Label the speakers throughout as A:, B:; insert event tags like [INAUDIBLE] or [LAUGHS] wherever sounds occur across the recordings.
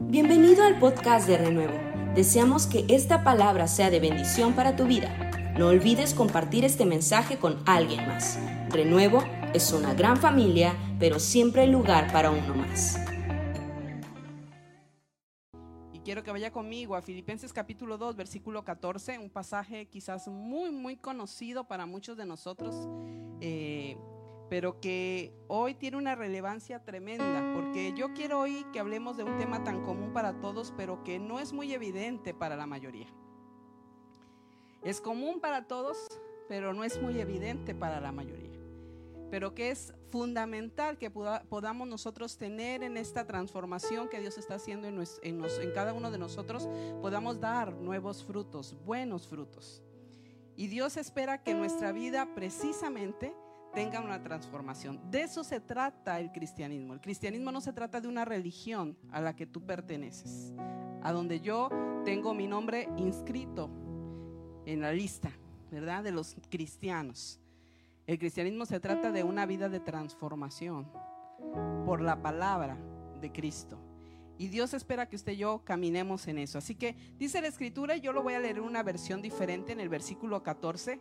A: Bienvenido al podcast de Renuevo. Deseamos que esta palabra sea de bendición para tu vida. No olvides compartir este mensaje con alguien más. Renuevo es una gran familia, pero siempre hay lugar para uno más.
B: Y quiero que vaya conmigo a Filipenses capítulo 2, versículo 14, un pasaje quizás muy, muy conocido para muchos de nosotros. Eh, pero que hoy tiene una relevancia tremenda, porque yo quiero hoy que hablemos de un tema tan común para todos, pero que no es muy evidente para la mayoría. Es común para todos, pero no es muy evidente para la mayoría. Pero que es fundamental que podamos nosotros tener en esta transformación que Dios está haciendo en, en cada uno de nosotros, podamos dar nuevos frutos, buenos frutos. Y Dios espera que nuestra vida precisamente tenga una transformación. De eso se trata el cristianismo. El cristianismo no se trata de una religión a la que tú perteneces, a donde yo tengo mi nombre inscrito en la lista, ¿verdad? De los cristianos. El cristianismo se trata de una vida de transformación por la palabra de Cristo. Y Dios espera que usted y yo caminemos en eso. Así que dice la escritura, y yo lo voy a leer en una versión diferente en el versículo 14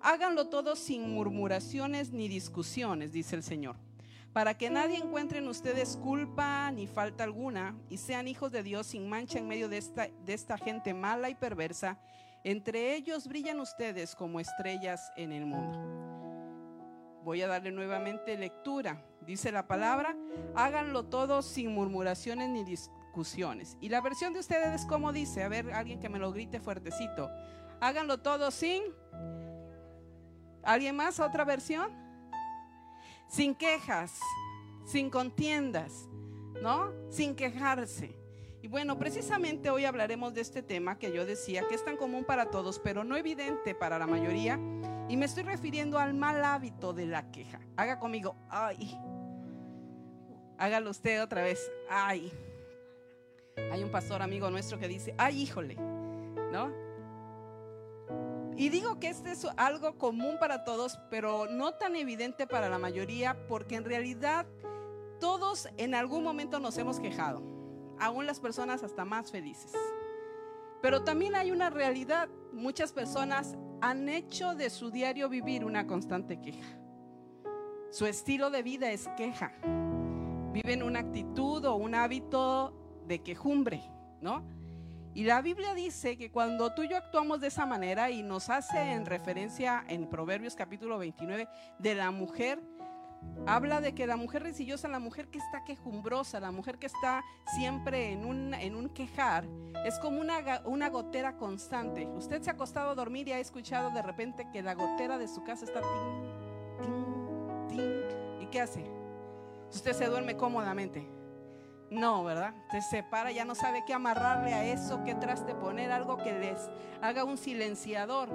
B: Háganlo todo sin murmuraciones ni discusiones, dice el Señor, para que nadie encuentre en ustedes culpa ni falta alguna y sean hijos de Dios sin mancha en medio de esta, de esta gente mala y perversa. Entre ellos brillan ustedes como estrellas en el mundo. Voy a darle nuevamente lectura. Dice la palabra, háganlo todo sin murmuraciones ni discusiones. Y la versión de ustedes es como dice, a ver, alguien que me lo grite fuertecito. Háganlo todo sin ¿Alguien más? ¿Otra versión? Sin quejas, sin contiendas, ¿no? Sin quejarse. Y bueno, precisamente hoy hablaremos de este tema que yo decía que es tan común para todos, pero no evidente para la mayoría. Y me estoy refiriendo al mal hábito de la queja. Haga conmigo, ay. Hágalo usted otra vez, ay. Hay un pastor amigo nuestro que dice, ay, híjole, ¿no? Y digo que este es algo común para todos, pero no tan evidente para la mayoría, porque en realidad todos en algún momento nos hemos quejado, aún las personas hasta más felices. Pero también hay una realidad, muchas personas han hecho de su diario vivir una constante queja. Su estilo de vida es queja. Viven una actitud o un hábito de quejumbre, ¿no? Y la Biblia dice que cuando tú y yo actuamos de esa manera y nos hace en referencia en Proverbios capítulo 29 de la mujer, habla de que la mujer resillosa, la mujer que está quejumbrosa, la mujer que está siempre en un, en un quejar, es como una, una gotera constante. Usted se ha acostado a dormir y ha escuchado de repente que la gotera de su casa está ting, ting, ting. ¿Y qué hace? Usted se duerme cómodamente. No, ¿verdad? Se separa, ya no sabe qué amarrarle a eso, qué traste poner, algo que les haga un silenciador.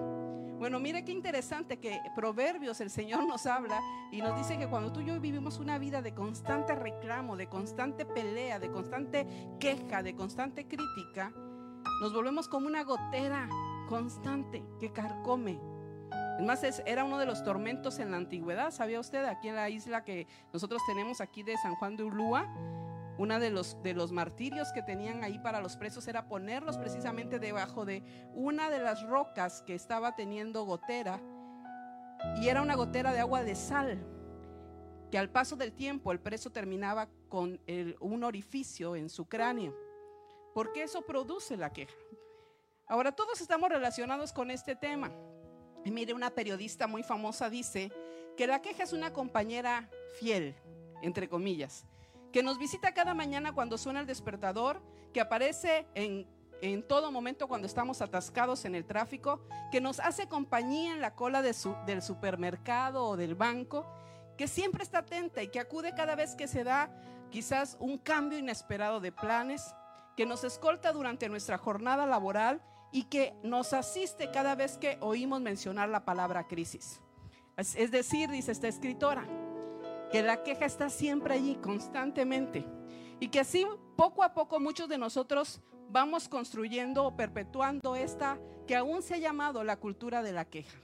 B: Bueno, mire qué interesante que Proverbios el Señor nos habla y nos dice que cuando tú y yo vivimos una vida de constante reclamo, de constante pelea, de constante queja, de constante crítica, nos volvemos como una gotera constante que carcome. Es más, era uno de los tormentos en la antigüedad. ¿Sabía usted aquí en la isla que nosotros tenemos aquí de San Juan de Ulúa? Uno de los, de los martirios que tenían ahí para los presos era ponerlos precisamente debajo de una de las rocas que estaba teniendo gotera. Y era una gotera de agua de sal, que al paso del tiempo el preso terminaba con un orificio en su cráneo, porque eso produce la queja. Ahora todos estamos relacionados con este tema. Y mire, una periodista muy famosa dice que la queja es una compañera fiel, entre comillas, que nos visita cada mañana cuando suena el despertador, que aparece en, todo momento cuando estamos atascados en el tráfico, que nos hace compañía en la cola del supermercado o del banco, que siempre está atenta y que acude cada vez que se da quizás un cambio inesperado de planes, que nos escolta durante nuestra jornada laboral y que nos asiste cada vez que oímos mencionar la palabra crisis. Es decir, dice esta escritora, que la queja está siempre allí, constantemente. Y que así, poco a poco, muchos de nosotros vamos construyendo o perpetuando esta que aún se ha llamado la cultura de la queja.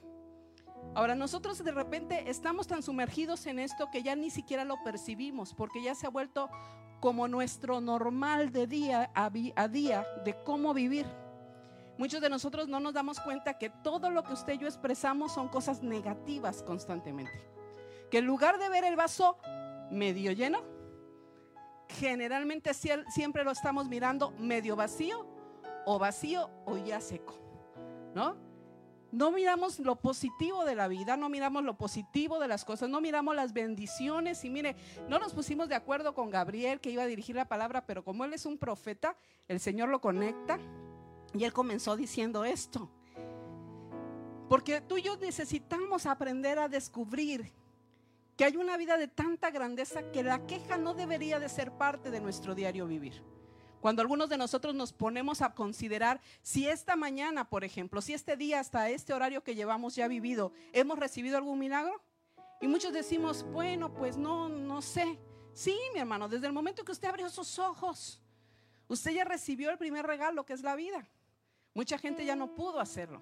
B: Ahora nosotros de repente estamos tan sumergidos en esto que ya ni siquiera lo percibimos porque ya se ha vuelto como nuestro normal de día a, día de cómo vivir. Muchos de nosotros no nos damos cuenta que todo lo que usted y yo expresamos son cosas negativas constantemente. Que en lugar de ver el vaso medio lleno, generalmente siempre lo estamos mirando medio vacío o vacío o ya seco. ¿No? No miramos lo positivo de la vida, no miramos lo positivo de las cosas, no miramos las bendiciones. Y mire, no nos pusimos de acuerdo con Gabriel que iba a dirigir la palabra, pero como él es un profeta, el Señor lo conecta y él comenzó diciendo esto. Porque tú y yo necesitamos aprender a descubrir que hay una vida de tanta grandeza que la queja no debería de ser parte de nuestro diario vivir. Cuando algunos de nosotros nos ponemos a considerar si esta mañana, por ejemplo, si este día hasta este horario que llevamos ya vivido, hemos recibido algún milagro. Y muchos decimos, bueno, pues no, no sé. Sí, mi hermano, desde el momento que usted abrió sus ojos, usted ya recibió el primer regalo que es la vida. Mucha gente ya no pudo hacerlo.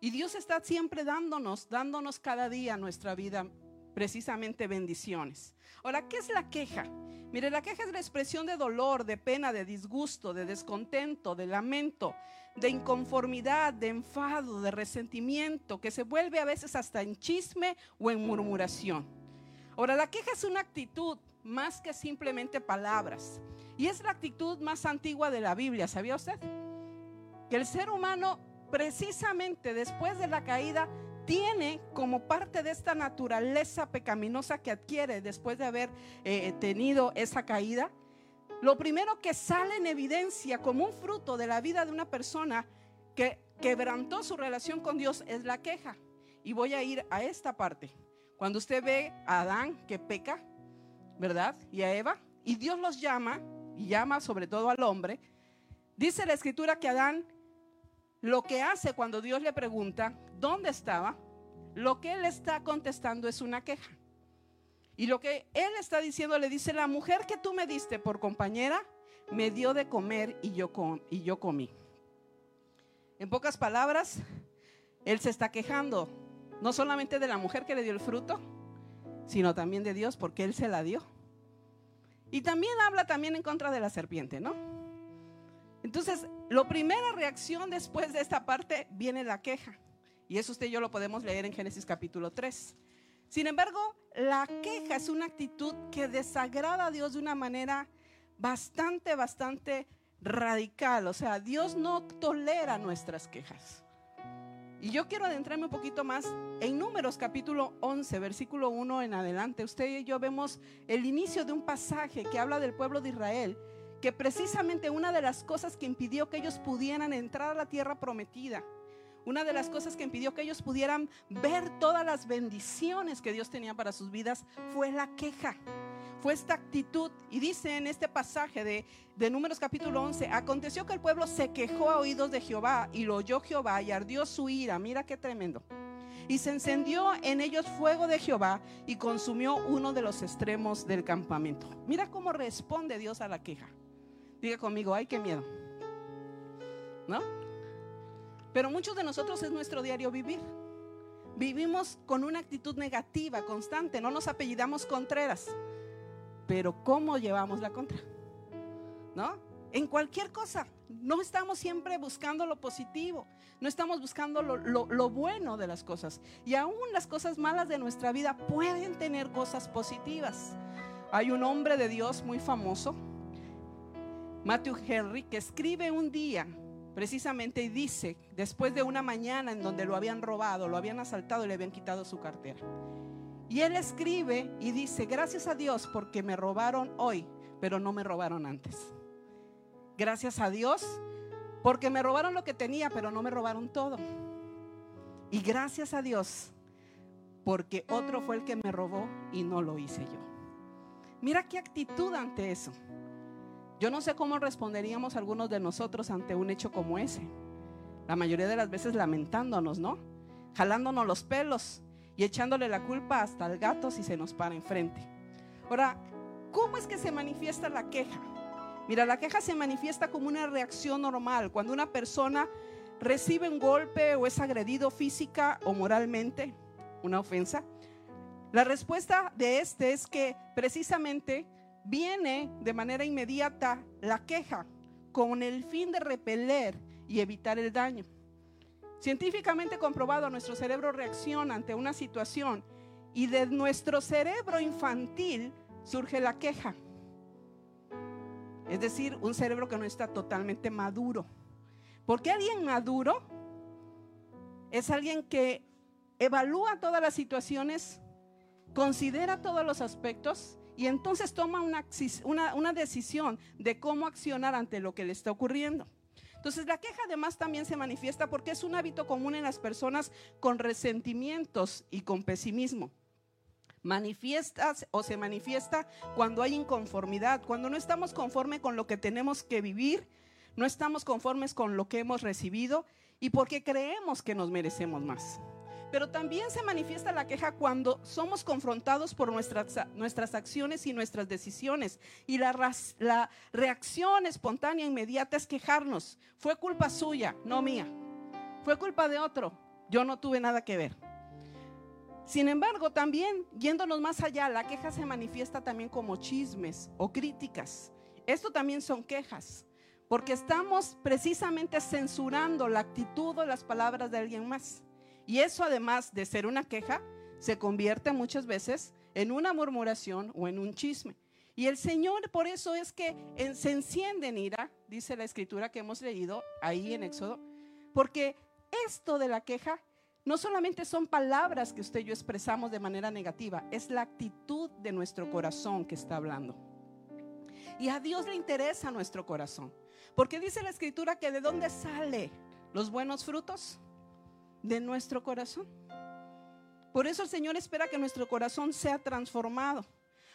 B: Y Dios está siempre dándonos, dándonos cada día nuestra vida precisamente bendiciones. Ahora, ¿qué es la queja? Mire, la queja es la expresión de dolor, de pena, de disgusto, de descontento, de lamento, de inconformidad, de enfado, de resentimiento, que se vuelve a veces hasta en chisme o en murmuración. Ahora, la queja es una actitud más que simplemente palabras. Y es la actitud más antigua de la Biblia, ¿sabía usted? Que el ser humano, precisamente después de la caída, tiene como parte de esta naturaleza pecaminosa que adquiere después de haber eh, tenido esa caída, lo primero que sale en evidencia como un fruto de la vida de una persona que quebrantó su relación con Dios es la queja. Y voy a ir a esta parte. Cuando usted ve a Adán que peca, ¿verdad? Y a Eva, y Dios los llama, y llama sobre todo al hombre, dice la escritura que Adán lo que hace cuando Dios le pregunta dónde estaba, lo que él está contestando es una queja. Y lo que él está diciendo le dice, la mujer que tú me diste por compañera me dio de comer y yo, comí. En pocas palabras, él se está quejando no solamente de la mujer que le dio el fruto, sino también de Dios porque él se la dio. Y también habla también en contra de la serpiente, ¿no? Entonces, la primera reacción después de esta parte viene la queja. Y eso usted y yo lo podemos leer en Génesis capítulo 3. Sin embargo, la queja es una actitud que desagrada a Dios de una manera bastante, bastante radical. O sea, Dios no tolera nuestras quejas. Y yo quiero adentrarme un poquito más en Números capítulo 11, versículo 1 en adelante. Usted y yo vemos el inicio de un pasaje que habla del pueblo de Israel que precisamente una de las cosas que impidió que ellos pudieran entrar a la tierra prometida, una de las cosas que impidió que ellos pudieran ver todas las bendiciones que Dios tenía para sus vidas fue la queja. Fue esta actitud, y dice en este pasaje de, de Números capítulo 11, aconteció que el pueblo se quejó a oídos de Jehová y lo oyó Jehová y ardió su ira, mira qué tremendo. Y se encendió en ellos fuego de Jehová y consumió uno de los extremos del campamento. Mira cómo responde Dios a la queja. Diga conmigo, ay, qué miedo. ¿No? Pero muchos de nosotros es nuestro diario vivir. Vivimos con una actitud negativa constante, no nos apellidamos Contreras. Pero ¿cómo llevamos la contra? ¿No? En cualquier cosa. No estamos siempre buscando lo positivo, no estamos buscando lo, lo, bueno de las cosas. Y aún las cosas malas de nuestra vida pueden tener cosas positivas. Hay un hombre de Dios muy famoso Matthew Henry, que escribe un día precisamente y dice, después de una mañana en donde lo habían robado, lo habían asaltado y le habían quitado su cartera. Y él escribe y dice, gracias a Dios porque me robaron hoy, pero no me robaron antes. Gracias a Dios porque me robaron lo que tenía, pero no me robaron todo. Y gracias a Dios porque otro fue el que me robó y no lo hice yo. Mira qué actitud ante eso. Yo no sé cómo responderíamos algunos de nosotros ante un hecho como ese. La mayoría de las veces lamentándonos, ¿no? Jalándonos los pelos y echándole la culpa hasta al gato si se nos para enfrente. Ahora, ¿cómo es que se manifiesta la queja? Mira, la queja se manifiesta como una reacción normal cuando una persona recibe un golpe o es agredido física o moralmente, una ofensa. La respuesta de este es que precisamente viene de manera inmediata la queja con el fin de repeler y evitar el daño. Científicamente comprobado, nuestro cerebro reacciona ante una situación y de nuestro cerebro infantil surge la queja. Es decir, un cerebro que no está totalmente maduro. Porque alguien maduro es alguien que evalúa todas las situaciones, considera todos los aspectos y entonces toma una, una, decisión de cómo accionar ante lo que le está ocurriendo. Entonces la queja además también se manifiesta porque es un hábito común en las personas con resentimientos y con pesimismo. Manifiestas o se manifiesta cuando hay inconformidad, cuando no estamos conformes con lo que tenemos que vivir, no estamos conformes con lo que hemos recibido y porque creemos que nos merecemos más. Pero también se manifiesta la queja cuando somos confrontados por nuestras, nuestras acciones y nuestras decisiones. Y la, la reacción espontánea e inmediata es quejarnos. Fue culpa suya, no mía. Fue culpa de otro. Yo no tuve nada que ver. Sin embargo, también yéndonos más allá, la queja se manifiesta también como chismes o críticas. Esto también son quejas, porque estamos precisamente censurando la actitud o las palabras de alguien más. Y eso además de ser una queja, se convierte muchas veces en una murmuración o en un chisme. Y el Señor por eso es que se enciende en ira, dice la escritura que hemos leído ahí en Éxodo, porque esto de la queja no solamente son palabras que usted y yo expresamos de manera negativa, es la actitud de nuestro corazón que está hablando. Y a Dios le interesa nuestro corazón, porque dice la escritura que de dónde sale los buenos frutos de nuestro corazón. Por eso el Señor espera que nuestro corazón sea transformado.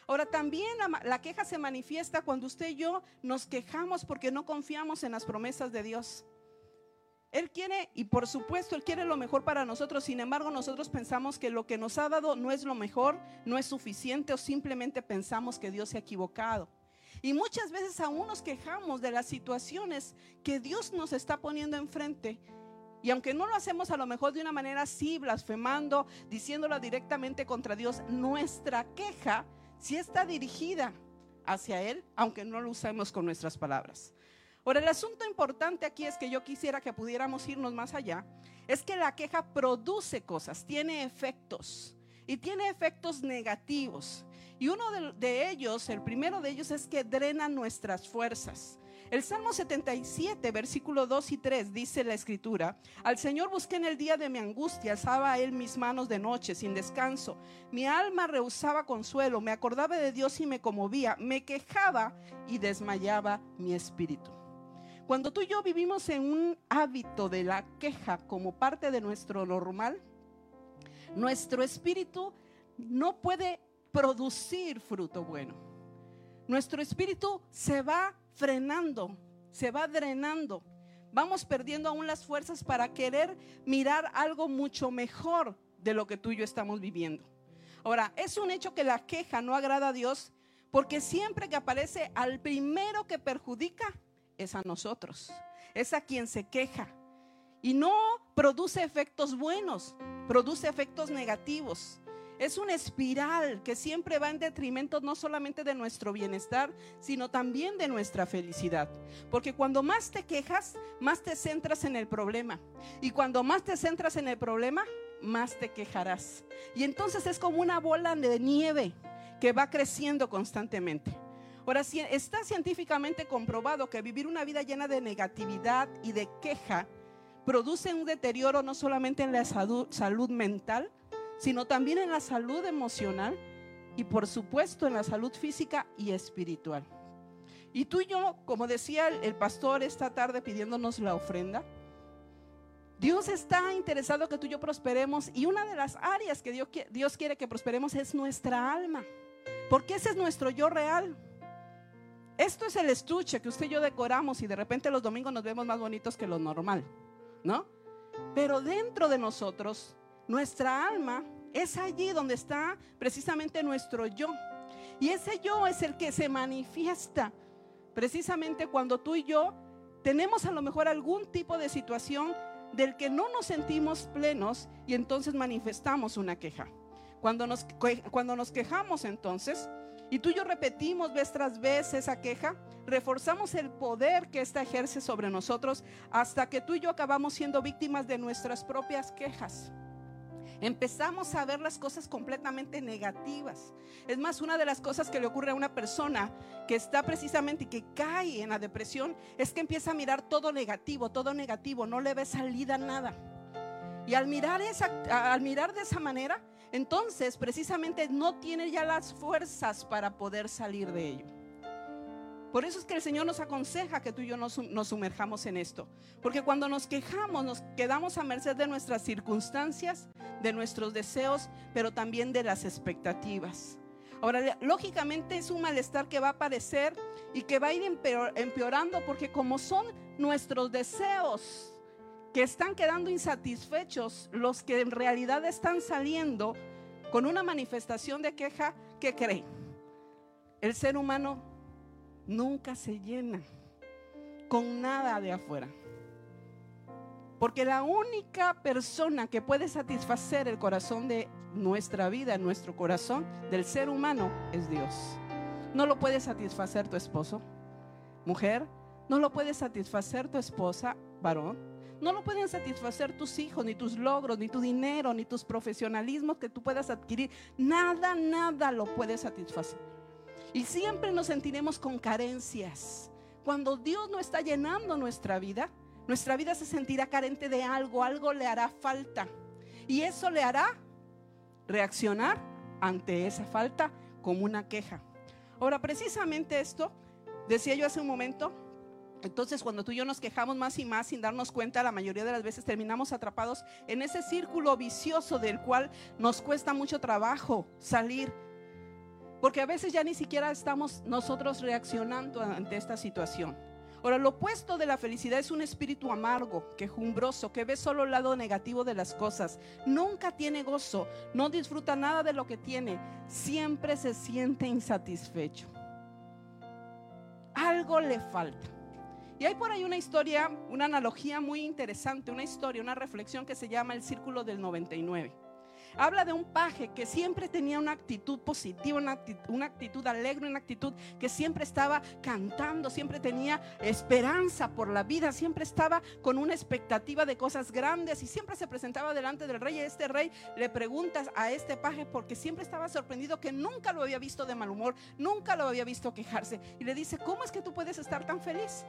B: Ahora también la, queja se manifiesta cuando usted y yo nos quejamos porque no confiamos en las promesas de Dios. Él quiere, y por supuesto, Él quiere lo mejor para nosotros. Sin embargo, nosotros pensamos que lo que nos ha dado no es lo mejor, no es suficiente o simplemente pensamos que Dios se ha equivocado. Y muchas veces aún nos quejamos de las situaciones que Dios nos está poniendo enfrente y aunque no lo hacemos a lo mejor de una manera así, blasfemando, diciéndolo directamente contra Dios, nuestra queja sí está dirigida hacia Él, aunque no lo usemos con nuestras palabras. Ahora, el asunto importante aquí es que yo quisiera que pudiéramos irnos más allá, es que la queja produce cosas, tiene efectos y tiene efectos negativos. Y uno de, de ellos, el primero de ellos es que drena nuestras fuerzas. El Salmo 77, versículo 2 y 3 dice la escritura, al Señor busqué en el día de mi angustia, alzaba a él mis manos de noche sin descanso. Mi alma rehusaba consuelo, me acordaba de Dios y me conmovía, me quejaba y desmayaba mi espíritu. Cuando tú y yo vivimos en un hábito de la queja como parte de nuestro normal, nuestro espíritu no puede producir fruto bueno. Nuestro espíritu se va frenando, se va drenando. Vamos perdiendo aún las fuerzas para querer mirar algo mucho mejor de lo que tú y yo estamos viviendo. Ahora, es un hecho que la queja no agrada a Dios porque siempre que aparece al primero que perjudica es a nosotros, es a quien se queja. Y no produce efectos buenos, produce efectos negativos. Es una espiral que siempre va en detrimento no solamente de nuestro bienestar, sino también de nuestra felicidad. Porque cuando más te quejas, más te centras en el problema. Y cuando más te centras en el problema, más te quejarás. Y entonces es como una bola de nieve que va creciendo constantemente. Ahora, está científicamente comprobado que vivir una vida llena de negatividad y de queja produce un deterioro no solamente en la salud mental, sino también en la salud emocional y por supuesto en la salud física y espiritual. Y tú y yo, como decía el pastor esta tarde pidiéndonos la ofrenda, Dios está interesado que tú y yo prosperemos y una de las áreas que Dios, Dios quiere que prosperemos es nuestra alma, porque ese es nuestro yo real. Esto es el estuche que usted y yo decoramos y de repente los domingos nos vemos más bonitos que lo normal, ¿no? Pero dentro de nosotros nuestra alma es allí donde está precisamente nuestro yo. Y ese yo es el que se manifiesta precisamente cuando tú y yo tenemos a lo mejor algún tipo de situación del que no nos sentimos plenos y entonces manifestamos una queja. Cuando nos, cuando nos quejamos entonces, y tú y yo repetimos vez tras vez esa queja, reforzamos el poder que ésta ejerce sobre nosotros hasta que tú y yo acabamos siendo víctimas de nuestras propias quejas. Empezamos a ver las cosas completamente negativas. Es más, una de las cosas que le ocurre a una persona que está precisamente y que cae en la depresión es que empieza a mirar todo negativo, todo negativo, no le ve salida a nada. Y al mirar, esa, al mirar de esa manera, entonces precisamente no tiene ya las fuerzas para poder salir de ello. Por eso es que el Señor nos aconseja que tú y yo nos, nos, sumerjamos en esto. Porque cuando nos quejamos, nos quedamos a merced de nuestras circunstancias, de nuestros deseos, pero también de las expectativas. Ahora, lógicamente es un malestar que va a aparecer y que va a ir empeorando porque como son nuestros deseos que están quedando insatisfechos, los que en realidad están saliendo con una manifestación de queja, ¿qué creen? El ser humano nunca se llena con nada de afuera. Porque la única persona que puede satisfacer el corazón de nuestra vida, nuestro corazón del ser humano, es Dios. No lo puede satisfacer tu esposo, mujer. No lo puede satisfacer tu esposa, varón no lo pueden satisfacer tus hijos, ni tus logros, ni tu dinero, ni tus profesionalismos que tú puedas adquirir. Nada, nada lo puede satisfacer. Y siempre nos sentiremos con carencias. Cuando Dios no está llenando nuestra vida, nuestra vida se sentirá carente de algo, algo le hará falta. Y eso le hará reaccionar ante esa falta como una queja. Ahora, precisamente esto, decía yo hace un momento, entonces, cuando tú y yo nos quejamos más y más sin darnos cuenta, la mayoría de las veces terminamos atrapados en ese círculo vicioso del cual nos cuesta mucho trabajo salir. Porque a veces ya ni siquiera estamos nosotros reaccionando ante esta situación. Ahora, lo opuesto de la felicidad es un espíritu amargo, quejumbroso, que ve solo el lado negativo de las cosas. Nunca tiene gozo, no disfruta nada de lo que tiene, siempre se siente insatisfecho. Algo le falta. Y hay por ahí una historia, una analogía muy interesante, una historia, una reflexión que se llama el Círculo del 99. Habla de un paje que siempre tenía una actitud positiva, una actitud, alegre, una actitud que siempre estaba cantando, siempre tenía esperanza por la vida, siempre estaba con una expectativa de cosas grandes y siempre se presentaba delante del rey. Este rey le pregunta a este paje porque siempre estaba sorprendido que nunca lo había visto de mal humor, nunca lo había visto quejarse. Y le dice, ¿cómo es que tú puedes estar tan feliz?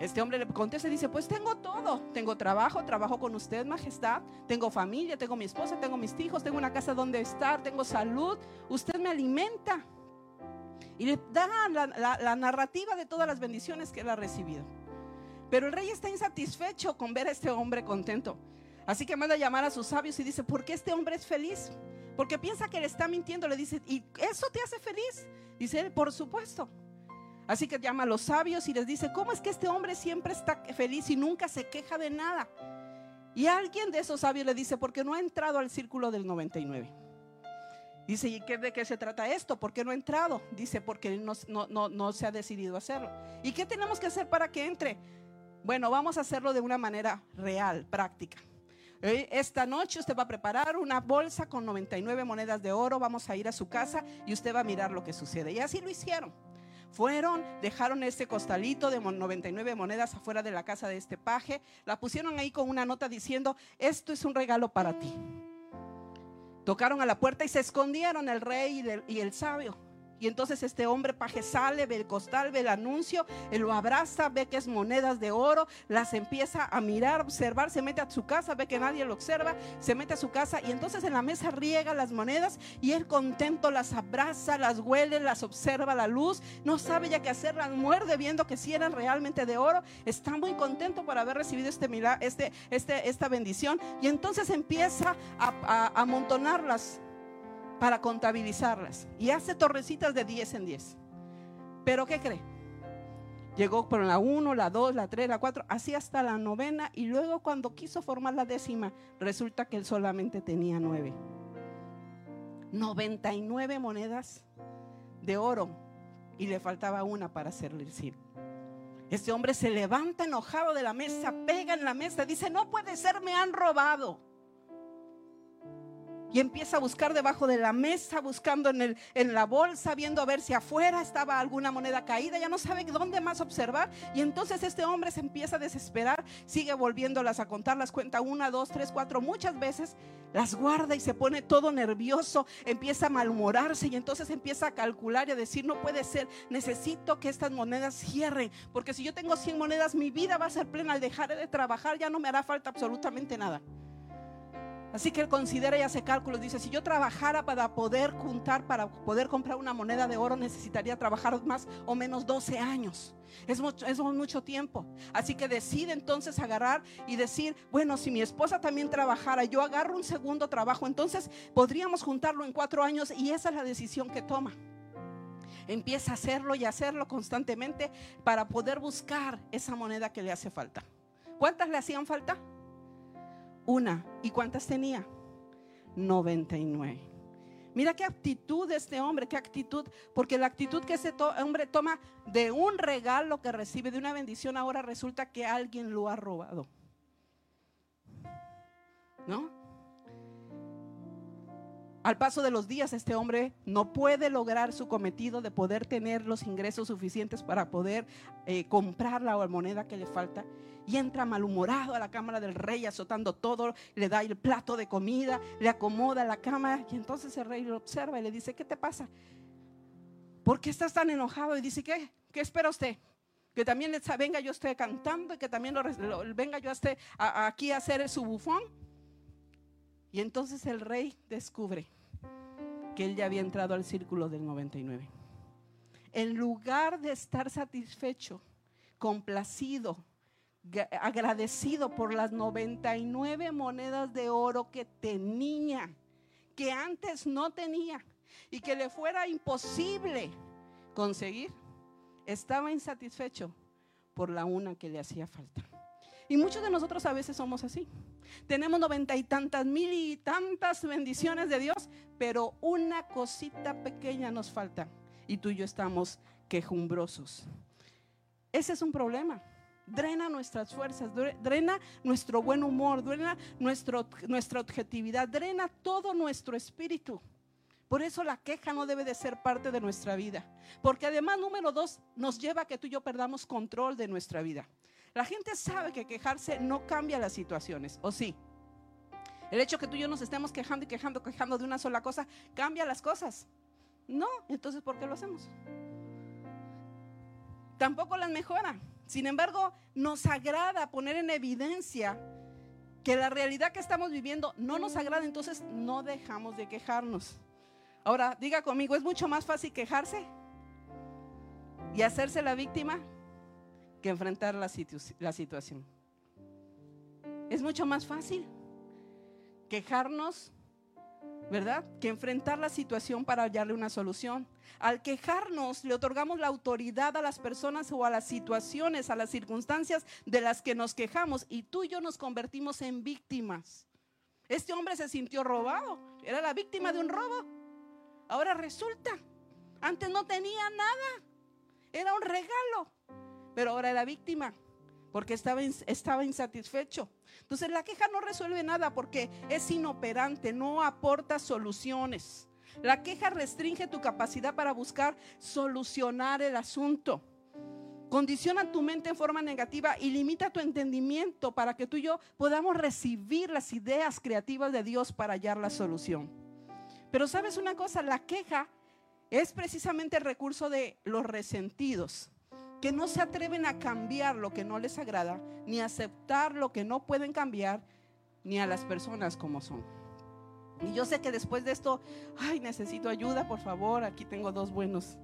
B: Este hombre le contesta y dice, pues tengo todo. Tengo trabajo, trabajo con usted, majestad. Tengo familia, tengo mi esposa, tengo mis hijos, tengo una casa donde estar, tengo salud. Usted me alimenta. Y le da la, narrativa de todas las bendiciones que él ha recibido. Pero el rey está insatisfecho con ver a este hombre contento. Así que manda a llamar a sus sabios y dice, ¿por qué este hombre es feliz? Porque piensa que le está mintiendo. Le dice, ¿y eso te hace feliz? Dice él, por supuesto. Así que llama a los sabios y les dice, ¿cómo es que este hombre siempre está feliz y nunca se queja de nada? Y alguien de esos sabios le dice, porque no ha entrado al círculo del 99. Dice, ¿y qué, de qué se trata esto? ¿Por qué no ha entrado? Dice, porque no, no, no se ha decidido hacerlo. ¿Y qué tenemos que hacer para que entre? Bueno, vamos a hacerlo de una manera real, práctica. Eh, esta noche usted va a preparar una bolsa con 99 monedas de oro, vamos a ir a su casa y usted va a mirar lo que sucede. Y así lo hicieron. Fueron, dejaron este costalito de 99 monedas afuera de la casa de este paje, la pusieron ahí con una nota diciendo, esto es un regalo para ti. Tocaron a la puerta y se escondieron el rey y el, sabio. Y entonces este hombre paje sale, ve el costal, ve el anuncio, él lo abraza, ve que es monedas de oro, las empieza a mirar, observar, se mete a su casa, ve que nadie lo observa, se mete a su casa y entonces en la mesa riega las monedas y él contento las abraza, las huele, las observa la luz, no sabe ya qué hacer, las muerde viendo que si eran realmente de oro, está muy contento por haber recibido este milagro, este, este, esta bendición y entonces empieza a, a amontonarlas para contabilizarlas. Y hace torrecitas de 10 en 10. Pero ¿qué cree? Llegó por la 1, la 2, la 3, la 4, así hasta la novena y luego cuando quiso formar la décima, resulta que él solamente tenía 9. 99 monedas de oro y le faltaba una para hacerle el círculo. Este hombre se levanta enojado de la mesa, pega en la mesa, dice, no puede ser, me han robado. Y empieza a buscar debajo de la mesa, buscando en, el, en la bolsa, viendo a ver si afuera estaba alguna moneda caída, ya no sabe dónde más observar. Y entonces este hombre se empieza a desesperar, sigue volviéndolas a contar, las cuenta una, dos, tres, cuatro, muchas veces las guarda y se pone todo nervioso, empieza a malhumorarse y entonces empieza a calcular y a decir, no puede ser, necesito que estas monedas cierren, porque si yo tengo 100 monedas, mi vida va a ser plena, al dejar de trabajar ya no me hará falta absolutamente nada. Así que él considera y hace cálculos. Dice, si yo trabajara para poder juntar, para poder comprar una moneda de oro, necesitaría trabajar más o menos 12 años. Es mucho, es mucho tiempo. Así que decide entonces agarrar y decir, bueno, si mi esposa también trabajara, yo agarro un segundo trabajo, entonces podríamos juntarlo en cuatro años y esa es la decisión que toma. Empieza a hacerlo y hacerlo constantemente para poder buscar esa moneda que le hace falta. ¿Cuántas le hacían falta? Una. ¿Y cuántas tenía? 99. Mira qué actitud este hombre, qué actitud, porque la actitud que ese hombre toma de un regalo que recibe, de una bendición, ahora resulta que alguien lo ha robado. ¿No? Al paso de los días, este hombre no puede lograr su cometido de poder tener los ingresos suficientes para poder eh, comprar la moneda que le falta. Y entra malhumorado a la cámara del rey, azotando todo, le da el plato de comida, le acomoda la cama. Y entonces el rey lo observa y le dice, ¿qué te pasa? ¿Por qué estás tan enojado? Y dice, ¿qué? ¿Qué espera usted? Que también venga yo esté cantando y que también venga yo esté aquí a hacer su bufón. Y entonces el rey descubre que él ya había entrado al círculo del 99. En lugar de estar satisfecho, complacido, agradecido por las 99 monedas de oro que tenía, que antes no tenía y que le fuera imposible conseguir, estaba insatisfecho por la una que le hacía falta. Y muchos de nosotros a veces somos así. Tenemos noventa y tantas mil y tantas bendiciones de Dios, pero una cosita pequeña nos falta. Y tú y yo estamos quejumbrosos. Ese es un problema. Drena nuestras fuerzas, drena nuestro buen humor, drena nuestro, nuestra objetividad, drena todo nuestro espíritu. Por eso la queja no debe de ser parte de nuestra vida. Porque además, número dos, nos lleva a que tú y yo perdamos control de nuestra vida. La gente sabe que quejarse no cambia las situaciones, ¿o sí? El hecho que tú y yo nos estemos quejando y quejando, quejando de una sola cosa, cambia las cosas. No, entonces ¿por qué lo hacemos? Tampoco las mejora. Sin embargo, nos agrada poner en evidencia que la realidad que estamos viviendo no nos agrada, entonces no dejamos de quejarnos. Ahora, diga conmigo, ¿es mucho más fácil quejarse y hacerse la víctima que enfrentar la, la situación. Es mucho más fácil quejarnos, ¿verdad? Que enfrentar la situación para hallarle una solución. Al quejarnos le otorgamos la autoridad a las personas o a las situaciones, a las circunstancias de las que nos quejamos y tú y yo nos convertimos en víctimas. Este hombre se sintió robado, era la víctima de un robo. Ahora resulta, antes no tenía nada, era un regalo pero ahora era víctima porque estaba, estaba insatisfecho. Entonces la queja no resuelve nada porque es inoperante, no aporta soluciones. La queja restringe tu capacidad para buscar solucionar el asunto. Condiciona tu mente en forma negativa y limita tu entendimiento para que tú y yo podamos recibir las ideas creativas de Dios para hallar la solución. Pero sabes una cosa, la queja es precisamente el recurso de los resentidos que no se atreven a cambiar lo que no les agrada, ni a aceptar lo que no pueden cambiar, ni a las personas como son. Y yo sé que después de esto, ay, necesito ayuda, por favor, aquí tengo dos buenos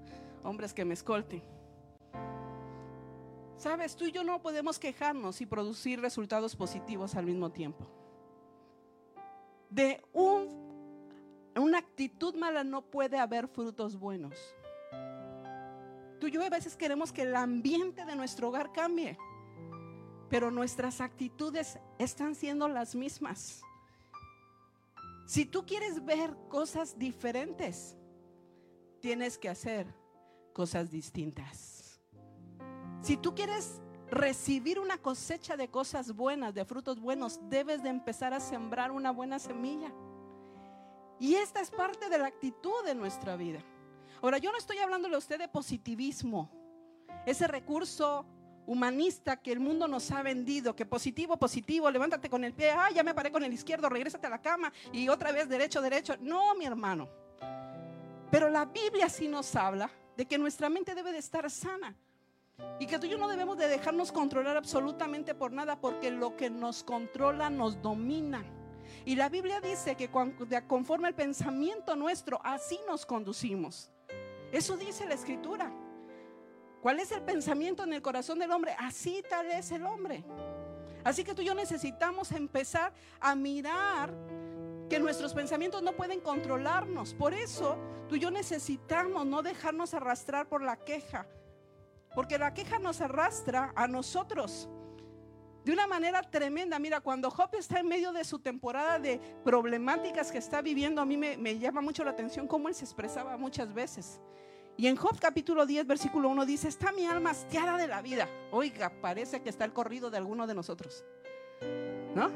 B: hombres que me escolten. Sabes, tú y yo no podemos quejarnos y producir resultados positivos al mismo tiempo. De un, una actitud mala no puede haber frutos buenos. Tú y yo a veces queremos que el ambiente de nuestro hogar cambie, pero nuestras actitudes están siendo las mismas. Si tú quieres ver cosas diferentes, tienes que hacer cosas distintas. Si tú quieres recibir una cosecha de cosas buenas, de frutos buenos, debes de empezar a sembrar una buena semilla. Y esta es parte de la actitud de nuestra vida. Ahora, yo no estoy hablándole a usted de positivismo, ese recurso humanista que el mundo nos ha vendido, que positivo, positivo, levántate con el pie, ah, ya me paré con el izquierdo, regrésate a la cama y otra vez derecho, derecho. No, mi hermano. Pero la Biblia sí nos habla de que nuestra mente debe de estar sana. Y que tú y yo no debemos de dejarnos controlar absolutamente por nada, porque lo que nos controla nos domina. Y la Biblia dice que conforme al pensamiento nuestro, así nos conducimos. Eso dice la escritura. ¿Cuál es el pensamiento en el corazón del hombre? Así tal es el hombre. Así que tú y yo necesitamos empezar a mirar que nuestros pensamientos no pueden controlarnos. Por eso tú y yo necesitamos no dejarnos arrastrar por la queja. Porque la queja nos arrastra a nosotros de una manera tremenda. Mira, cuando Job está en medio de su temporada de problemáticas que está viviendo, a mí me, llama mucho la atención cómo él se expresaba muchas veces. Y en Job capítulo 10, versículo 1 dice, está mi alma hastiada de la vida. Oiga, parece que está el corrido de alguno de nosotros. ¿No?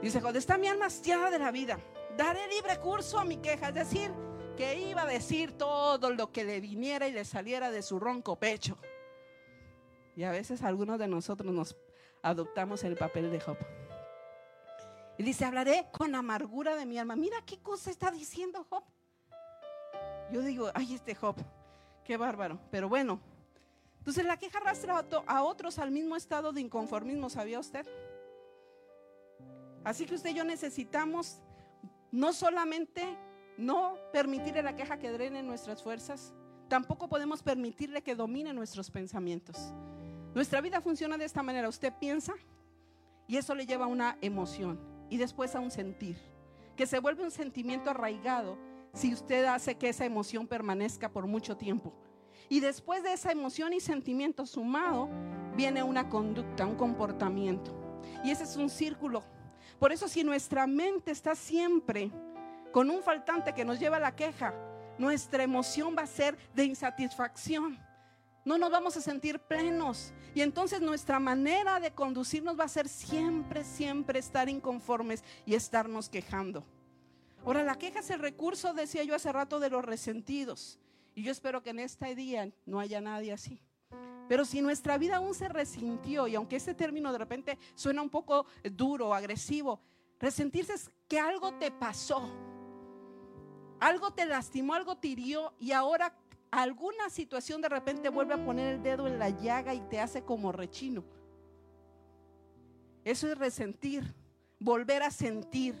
B: Dice Job, está mi alma hastiada de la vida. Daré libre curso a mi queja. Es decir, que iba a decir todo lo que le viniera y le saliera de su ronco pecho. Y a veces algunos de nosotros nos adoptamos el papel de Job. Y dice, hablaré con amargura de mi alma. Mira qué cosa está diciendo Job. Yo digo, ay, este Job, qué bárbaro. Pero bueno, entonces la queja arrastra a otros al mismo estado de inconformismo, ¿sabía usted? Así que usted y yo necesitamos no solamente no permitirle la queja que drene nuestras fuerzas, tampoco podemos permitirle que domine nuestros pensamientos. Nuestra vida funciona de esta manera. Usted piensa y eso le lleva a una emoción y después a un sentir, que se vuelve un sentimiento arraigado si usted hace que esa emoción permanezca por mucho tiempo. Y después de esa emoción y sentimiento sumado, viene una conducta, un comportamiento. Y ese es un círculo. Por eso si nuestra mente está siempre con un faltante que nos lleva a la queja, nuestra emoción va a ser de insatisfacción. No nos vamos a sentir plenos. Y entonces nuestra manera de conducirnos va a ser siempre, siempre estar inconformes y estarnos quejando. Ahora, la queja es el recurso, decía yo hace rato, de los resentidos. Y yo espero que en este día no haya nadie así. Pero si nuestra vida aún se resintió, y aunque este término de repente suena un poco duro, agresivo, resentirse es que algo te pasó, algo te lastimó, algo te hirió, y ahora alguna situación de repente vuelve a poner el dedo en la llaga y te hace como rechino. Eso es resentir, volver a sentir.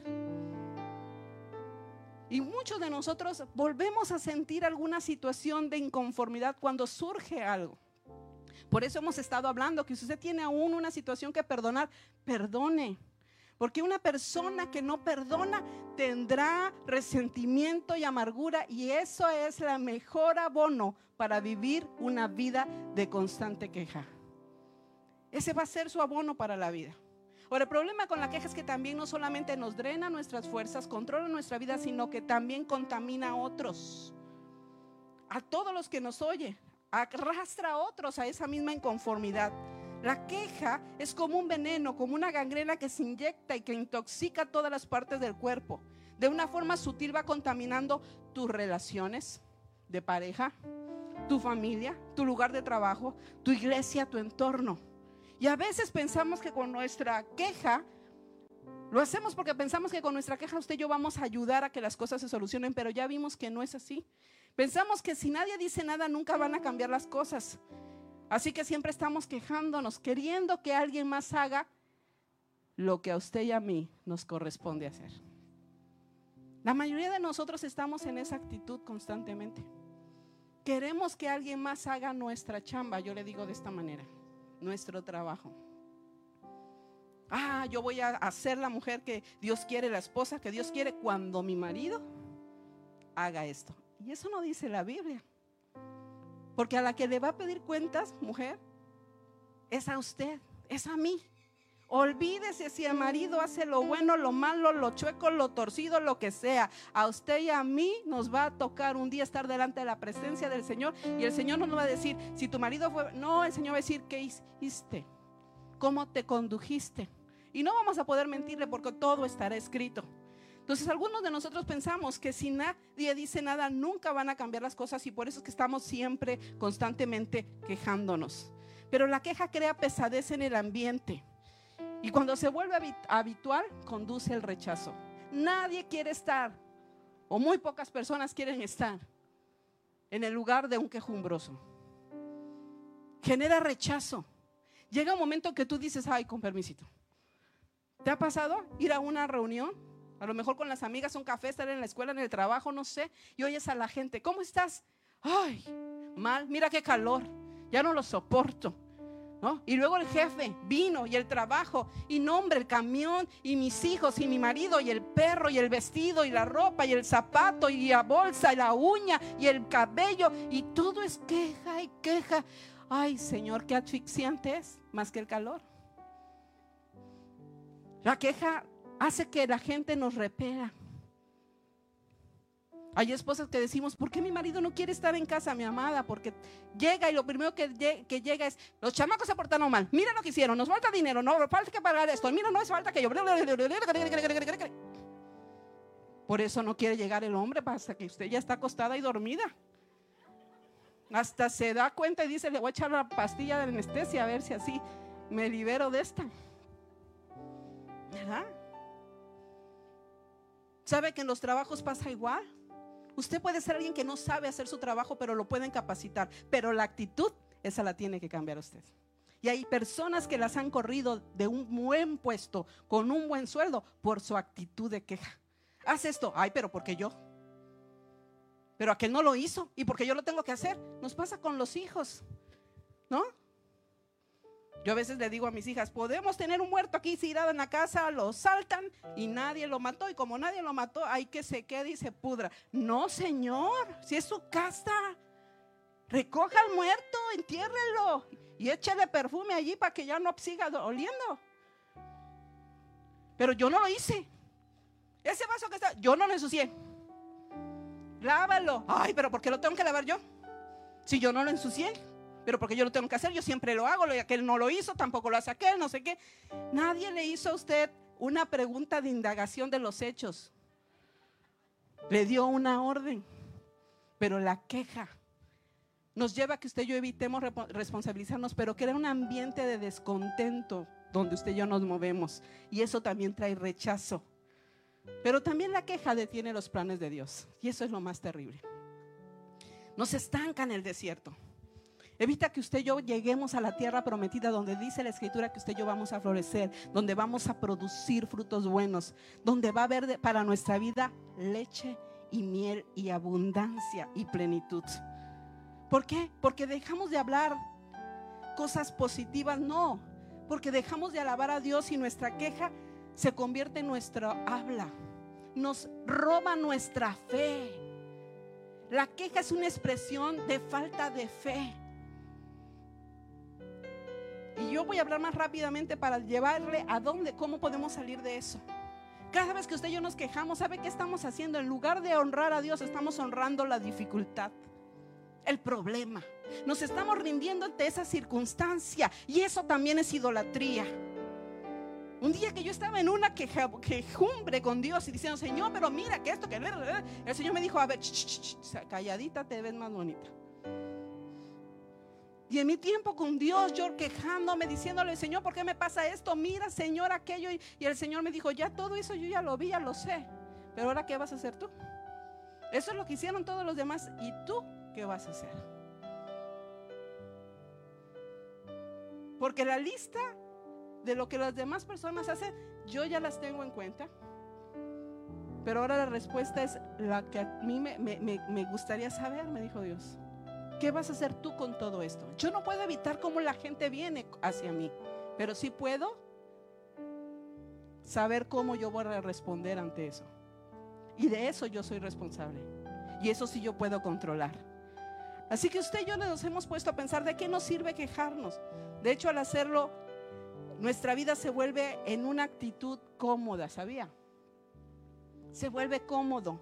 B: Y muchos de nosotros volvemos a sentir alguna situación de inconformidad cuando surge algo. Por eso hemos estado hablando que si usted tiene aún una situación que perdonar, perdone. Porque una persona que no perdona tendrá resentimiento y amargura y eso es la mejor abono para vivir una vida de constante queja. Ese va a ser su abono para la vida. Ahora, el problema con la queja es que también no solamente nos drena nuestras fuerzas, controla nuestra vida, sino que también contamina a otros. A todos los que nos oye, arrastra a otros a esa misma inconformidad. La queja es como un veneno, como una gangrena que se inyecta y que intoxica todas las partes del cuerpo. De una forma sutil va contaminando tus relaciones de pareja, tu familia, tu lugar de trabajo, tu iglesia, tu entorno. Y a veces pensamos que con nuestra queja, lo hacemos porque pensamos que con nuestra queja usted y yo vamos a ayudar a que las cosas se solucionen, pero ya vimos que no es así. Pensamos que si nadie dice nada nunca van a cambiar las cosas. Así que siempre estamos quejándonos, queriendo que alguien más haga lo que a usted y a mí nos corresponde hacer. La mayoría de nosotros estamos en esa actitud constantemente. Queremos que alguien más haga nuestra chamba, yo le digo de esta manera nuestro trabajo. Ah, yo voy a ser la mujer que Dios quiere, la esposa que Dios quiere cuando mi marido haga esto. Y eso no dice la Biblia. Porque a la que le va a pedir cuentas, mujer, es a usted, es a mí. Olvídese si el marido hace lo bueno, lo malo, lo chueco, lo torcido, lo que sea. A usted y a mí nos va a tocar un día estar delante de la presencia del Señor y el Señor no nos va a decir, si tu marido fue, no, el Señor va a decir, ¿qué hiciste? ¿Cómo te condujiste? Y no vamos a poder mentirle porque todo estará escrito. Entonces algunos de nosotros pensamos que si nadie dice nada, nunca van a cambiar las cosas y por eso es que estamos siempre constantemente quejándonos. Pero la queja crea pesadez en el ambiente y cuando se vuelve habitual, conduce el rechazo. Nadie quiere estar, o muy pocas personas quieren estar, en el lugar de un quejumbroso. Genera rechazo. Llega un momento que tú dices, ay, con permisito. ¿Te ha pasado ir a una reunión? A lo mejor con las amigas, un café, estar en la escuela, en el trabajo, no sé, y oyes a la gente, ¿cómo estás? Ay, mal, mira qué calor, ya no lo soporto. Y luego el jefe vino y el trabajo y nombre, el camión y mis hijos y mi marido y el perro y el vestido y la ropa y el zapato y la bolsa y la uña y el cabello y todo es queja y queja. Ay Señor, qué asfixiante es más que el calor. La queja hace que la gente nos repela. Hay esposas que decimos, ¿por qué mi marido no quiere estar en casa, mi amada? Porque llega y lo primero que, llega es, los chamacos se portaron mal, mira lo que hicieron, nos falta dinero, no falta que pagar esto, mira, no es falta que yo... Por eso no quiere llegar el hombre hasta que usted ya está acostada y dormida. Hasta se da cuenta y dice, le voy a echar la pastilla de anestesia a ver si así me libero de esta. ¿Verdad? ¿Sabe que en los trabajos pasa igual? Usted puede ser alguien que no sabe hacer su trabajo, pero lo pueden capacitar. Pero la actitud, esa la tiene que cambiar usted. Y hay personas que las han corrido de un buen puesto, con un buen sueldo, por su actitud de queja. Haz esto, ay, pero porque yo. Pero aquel no lo hizo y porque yo lo tengo que hacer. Nos pasa con los hijos, ¿no? Yo a veces le digo a mis hijas, podemos tener un muerto aquí tirado en la casa, lo saltan y nadie lo mató. Y como nadie lo mató, hay que se quede y se pudra. No, señor, si es su casa, recoja al muerto, entiérrelo y échale perfume allí para que ya no siga oliendo. Pero yo no lo hice. Ese vaso que está, yo no lo ensucié. Lávalo. Ay, pero ¿por qué lo tengo que lavar yo? Si yo no lo ensucié. Pero porque yo lo tengo que hacer, yo siempre lo hago, lo que él no lo hizo, tampoco lo hace aquel, no sé qué. Nadie le hizo a usted una pregunta de indagación de los hechos. Le dio una orden, pero la queja nos lleva a que usted y yo evitemos responsabilizarnos, pero crea un ambiente de descontento donde usted y yo nos movemos. Y eso también trae rechazo. Pero también la queja detiene los planes de Dios. Y eso es lo más terrible. Nos estanca en el desierto. Evita que usted y yo lleguemos a la tierra prometida donde dice la escritura que usted y yo vamos a florecer, donde vamos a producir frutos buenos, donde va a haber para nuestra vida leche y miel y abundancia y plenitud. ¿Por qué? Porque dejamos de hablar cosas positivas, no, porque dejamos de alabar a Dios y nuestra queja se convierte en nuestra habla, nos roba nuestra fe. La queja es una expresión de falta de fe. Y yo voy a hablar más rápidamente para llevarle a dónde, cómo podemos salir de eso. Cada vez que usted y yo nos quejamos, ¿sabe qué estamos haciendo? En lugar de honrar a Dios, estamos honrando la dificultad, el problema. Nos estamos rindiendo ante esa circunstancia y eso también es idolatría. Un día que yo estaba en una quejumbre con Dios y diciendo, Señor, pero mira que esto, que el Señor me dijo, a ver, calladita te ves más bonita. Y en mi tiempo con Dios, yo quejándome, diciéndole, Señor, ¿por qué me pasa esto? Mira, Señor, aquello. Y, el Señor me dijo, ya todo eso yo ya lo vi, ya lo sé. Pero ahora, ¿qué vas a hacer tú? Eso es lo que hicieron todos los demás. ¿Y tú qué vas a hacer? Porque la lista de lo que las demás personas hacen, yo ya las tengo en cuenta. Pero ahora la respuesta es la que a mí me, gustaría saber, me dijo Dios. ¿Qué vas a hacer tú con todo esto? Yo no puedo evitar cómo la gente viene hacia mí, pero sí puedo saber cómo yo voy a responder ante eso. Y de eso yo soy responsable. Y eso sí yo puedo controlar. Así que usted y yo nos hemos puesto a pensar de qué nos sirve quejarnos. De hecho, al hacerlo, nuestra vida se vuelve en una actitud cómoda, ¿sabía? Se vuelve cómodo.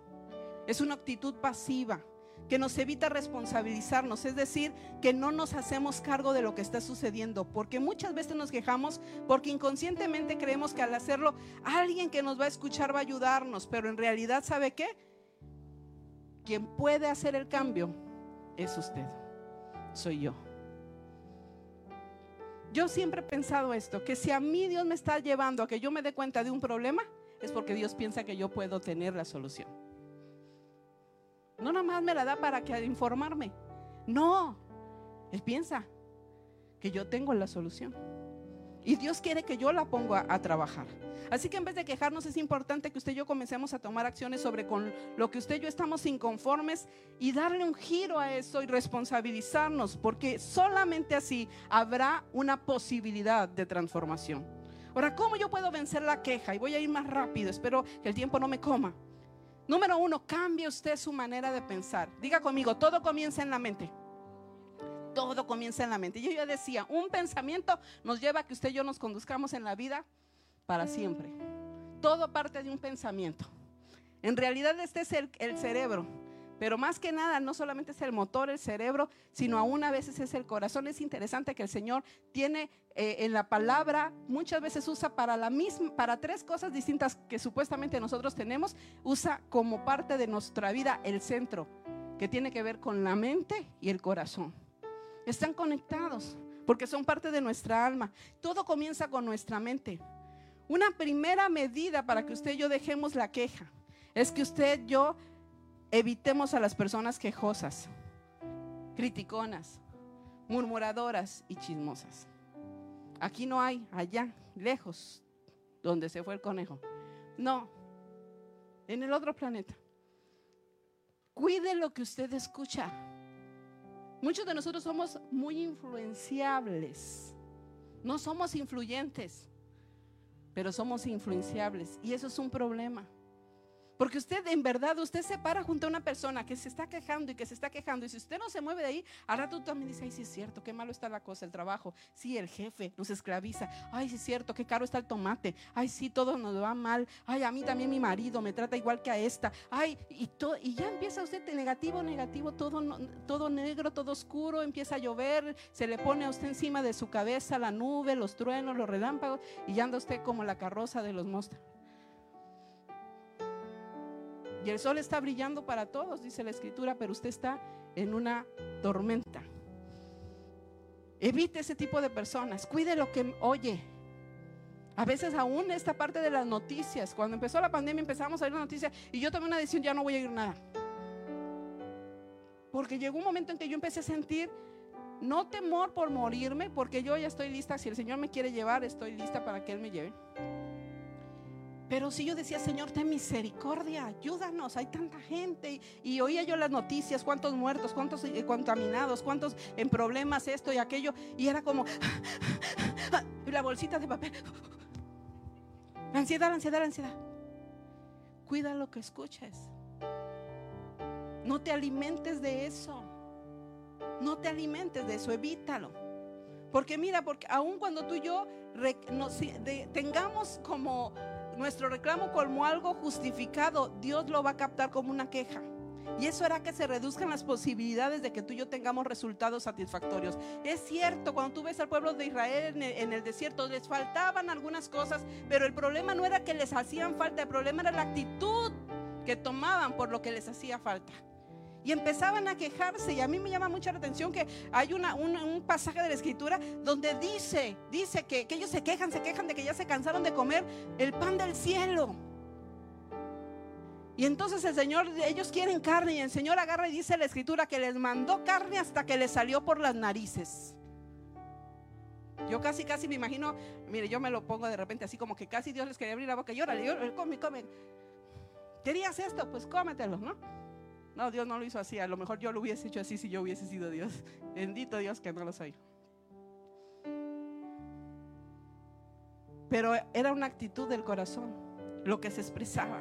B: Es una actitud pasiva que nos evita responsabilizarnos, es decir, que no nos hacemos cargo de lo que está sucediendo, porque muchas veces nos quejamos porque inconscientemente creemos que al hacerlo alguien que nos va a escuchar va a ayudarnos, pero en realidad ¿sabe qué? Quien puede hacer el cambio es usted, soy yo. Yo siempre he pensado esto, que si a mí Dios me está llevando a que yo me dé cuenta de un problema, es porque Dios piensa que yo puedo tener la solución. No nada más me la da para que informarme. No, Él piensa que yo tengo la solución. Y Dios quiere que yo la ponga a, trabajar. Así que en vez de quejarnos es importante que usted y yo comencemos a tomar acciones sobre con lo que usted y yo estamos inconformes y darle un giro a eso y responsabilizarnos, porque solamente así habrá una posibilidad de transformación. Ahora, ¿cómo yo puedo vencer la queja? Y voy a ir más rápido, espero que el tiempo no me coma. Número uno, cambie usted su manera de pensar. Diga conmigo, todo comienza en la mente. Todo comienza en la mente. Yo ya decía, un pensamiento nos lleva a que usted y yo nos conduzcamos en la vida para siempre. Todo parte de un pensamiento. En realidad este es el, el cerebro. Pero más que nada, no solamente es el motor, el cerebro, sino aún a veces es el corazón. Es interesante que el Señor tiene eh, en la palabra, muchas veces usa para la misma, para tres cosas distintas que supuestamente nosotros tenemos, usa como parte de nuestra vida el centro, que tiene que ver con la mente y el corazón. Están conectados porque son parte de nuestra alma. Todo comienza con nuestra mente. Una primera medida para que usted y yo dejemos la queja es que usted y yo evitemos a las personas quejosas, criticonas, murmuradoras y chismosas. Aquí no hay, allá, lejos, donde se fue el conejo. No, en el otro planeta. Cuide lo que usted escucha. Muchos de nosotros somos muy influenciables. No somos influyentes, pero somos influenciables. Y eso es un problema. Porque usted en verdad, usted se para junto a una persona que se está quejando y que se está quejando. Y si usted no se mueve de ahí, ahora tú también dices, ay, sí es cierto, qué malo está la cosa, el trabajo. Sí, el jefe nos esclaviza. Ay, sí es cierto, qué caro está el tomate. Ay, sí, todo nos va mal. Ay, a mí también mi marido me trata igual que a esta. Ay, y, todo, y ya empieza usted negativo, negativo, todo, todo negro, todo oscuro. Empieza a llover, se le pone a usted encima de su cabeza la nube, los truenos, los relámpagos. Y ya anda usted como la carroza de los monstruos. Y el sol está brillando para todos, dice la escritura, pero usted está en una tormenta. Evite ese tipo de personas, cuide lo que oye. A veces aún esta parte de las noticias, cuando empezó la pandemia empezamos a ver noticias y yo tomé una decisión, ya no voy a ir nada. Porque llegó un momento en que yo empecé a sentir no temor por morirme, porque yo ya estoy lista, si el Señor me quiere llevar, estoy lista para que Él me lleve. Pero si yo decía, Señor, ten misericordia, ayúdanos, hay tanta gente. Y, oía yo las noticias, cuántos muertos, cuántos eh, contaminados, cuántos en problemas, esto y aquello. Y era como [LAUGHS] la bolsita de papel. Ansiedad, ansiedad, ansiedad. Cuida lo que escuches. No te alimentes de eso. No te alimentes de eso, evítalo. Porque mira, porque aun cuando tú y yo tengamos como nuestro reclamo como algo justificado, Dios lo va a captar como una queja. Y eso hará que se reduzcan las posibilidades de que tú y yo tengamos resultados satisfactorios. Es cierto, cuando tú ves al pueblo de Israel en el, desierto, les faltaban algunas cosas, pero el problema no era que les hacían falta, el problema era la actitud que tomaban por lo que les hacía falta. Y empezaban a quejarse. Y a mí me llama mucha la atención que hay una, un pasaje de la escritura donde dice, dice que, que ellos se quejan, se quejan de que ya se cansaron de comer el pan del cielo. Y entonces el Señor, ellos quieren carne y el Señor agarra y dice la escritura que les mandó carne hasta que les salió por las narices. Yo casi, casi me imagino, mire, yo me lo pongo de repente así como que casi Dios les quería abrir la boca y órale, come, come. ¿Querías esto? Pues cómetelo, ¿no? No, Dios no lo hizo así. A lo mejor yo lo hubiese hecho así si yo hubiese sido Dios. Bendito Dios que no lo soy. Pero era una actitud del corazón, lo que se expresaba.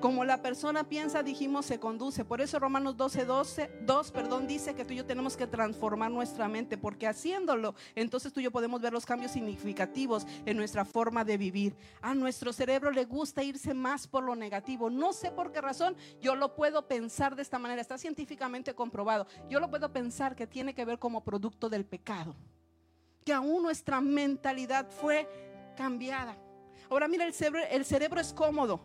B: Como la persona piensa, dijimos, se conduce. Por eso Romanos 12, 12, 2, perdón, dice que tú y yo tenemos que transformar nuestra mente, porque haciéndolo, entonces tú y yo podemos ver los cambios significativos en nuestra forma de vivir. A nuestro cerebro le gusta irse más por lo negativo. No sé por qué razón, yo lo puedo pensar de esta manera. Está científicamente comprobado. Yo lo puedo pensar que tiene que ver como producto del pecado. Que aún nuestra mentalidad fue cambiada. Ahora mira, el cerebro, el cerebro es cómodo.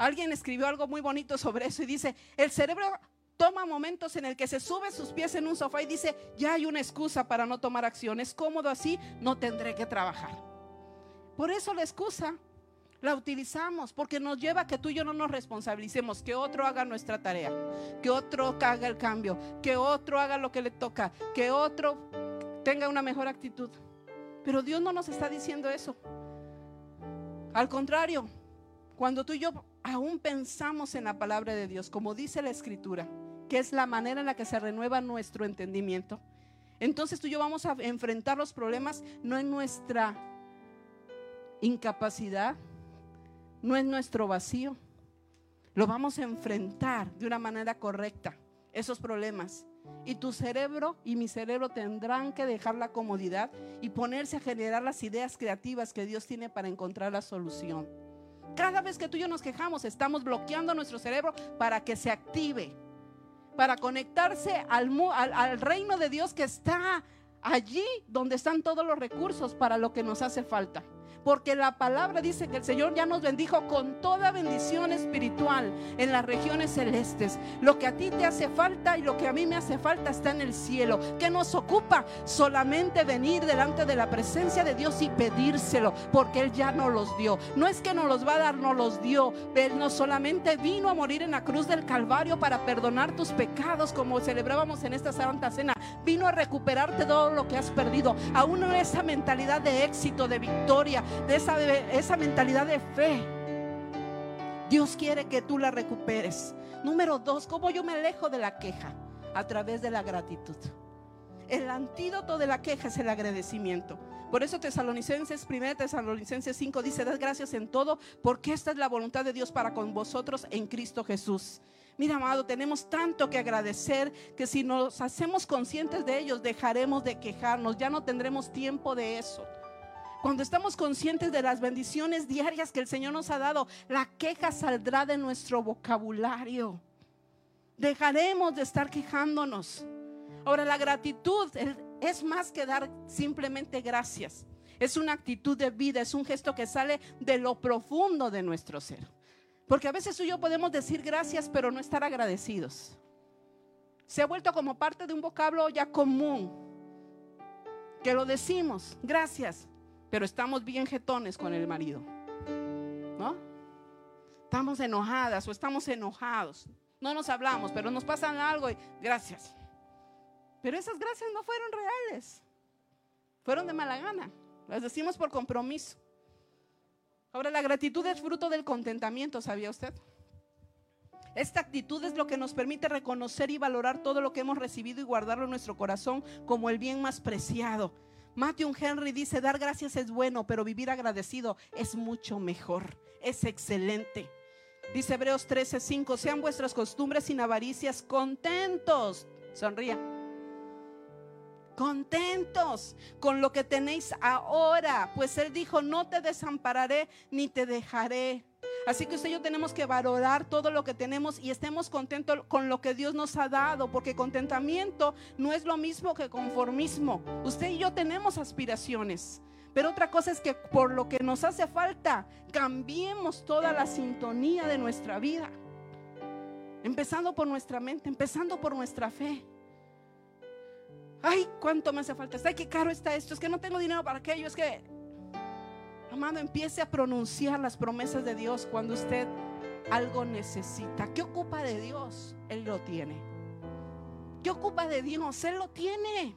B: Alguien escribió algo muy bonito sobre eso y dice, el cerebro toma momentos en el que se sube sus pies en un sofá y dice, ya hay una excusa para no tomar acción. Es cómodo así, no tendré que trabajar. Por eso la excusa la utilizamos, porque nos lleva a que tú y yo no nos responsabilicemos, que otro haga nuestra tarea, que otro haga el cambio, que otro haga lo que le toca, que otro tenga una mejor actitud. Pero Dios no nos está diciendo eso. Al contrario, cuando tú y yo aún pensamos en la palabra de Dios, como dice la escritura, que es la manera en la que se renueva nuestro entendimiento, entonces tú y yo vamos a enfrentar los problemas no en nuestra incapacidad, no en nuestro vacío. Lo vamos a enfrentar de una manera correcta, esos problemas. Y tu cerebro y mi cerebro tendrán que dejar la comodidad y ponerse a generar las ideas creativas que Dios tiene para encontrar la solución. Cada vez que tú y yo nos quejamos, estamos bloqueando nuestro cerebro para que se active, para conectarse al, al, reino de Dios que está allí donde están todos los recursos para lo que nos hace falta. Porque la palabra dice que el Señor ya nos bendijo con toda bendición espiritual en las regiones celestes. Lo que a ti te hace falta y lo que a mí me hace falta está en el cielo. Que nos ocupa solamente venir delante de la presencia de Dios y pedírselo, porque Él ya nos los dio. No es que nos los va a dar, nos los dio. Él no solamente vino a morir en la cruz del Calvario para perdonar tus pecados, como celebrábamos en esta Santa Cena. Vino a recuperarte todo lo que has perdido. Aún esa mentalidad de éxito, de victoria, de esa, esa mentalidad de fe. Dios quiere que tú la recuperes. Número dos, ¿cómo yo me alejo de la queja? A través de la gratitud. El antídoto de la queja es el agradecimiento. Por eso Tesalonicenses, 1 Tesalonicenses 5 dice, das gracias en todo, porque esta es la voluntad de Dios para con vosotros en Cristo Jesús. Mira, amado, tenemos tanto que agradecer que si nos hacemos conscientes de ellos, dejaremos de quejarnos, ya no tendremos tiempo de eso. Cuando estamos conscientes de las bendiciones diarias que el Señor nos ha dado, la queja saldrá de nuestro vocabulario. Dejaremos de estar quejándonos. Ahora, la gratitud es más que dar simplemente gracias. Es una actitud de vida, es un gesto que sale de lo profundo de nuestro ser. Porque a veces tú y yo podemos decir gracias, pero no estar agradecidos. Se ha vuelto como parte de un vocablo ya común. Que lo decimos, gracias, pero estamos bien jetones con el marido. ¿No? Estamos enojadas o estamos enojados. No nos hablamos, pero nos pasan algo y gracias. Pero esas gracias no fueron reales. Fueron de mala gana. Las decimos por compromiso. Ahora, la gratitud es fruto del contentamiento, ¿sabía usted? Esta actitud es lo que nos permite reconocer y valorar todo lo que hemos recibido y guardarlo en nuestro corazón como el bien más preciado. Matthew Henry dice, dar gracias es bueno, pero vivir agradecido es mucho mejor, es excelente. Dice Hebreos 13:5, sean vuestras costumbres sin avaricias, contentos. Sonría. Contentos con lo que tenéis ahora, pues Él dijo, no te desampararé ni te dejaré. Así que usted y yo tenemos que valorar todo lo que tenemos y estemos contentos con lo que Dios nos ha dado, porque contentamiento no es lo mismo que conformismo. Usted y yo tenemos aspiraciones. Pero otra cosa es que por lo que nos hace falta, cambiemos toda la sintonía de nuestra vida. Empezando por nuestra mente, empezando por nuestra fe. Ay, cuánto me hace falta. Ay, qué caro está esto. Es que no tengo dinero para aquello. Es que Amado, empiece a pronunciar las promesas de Dios cuando usted algo necesita. ¿Qué ocupa de Dios? Él lo tiene. ¿Qué ocupa de Dios? Él lo tiene.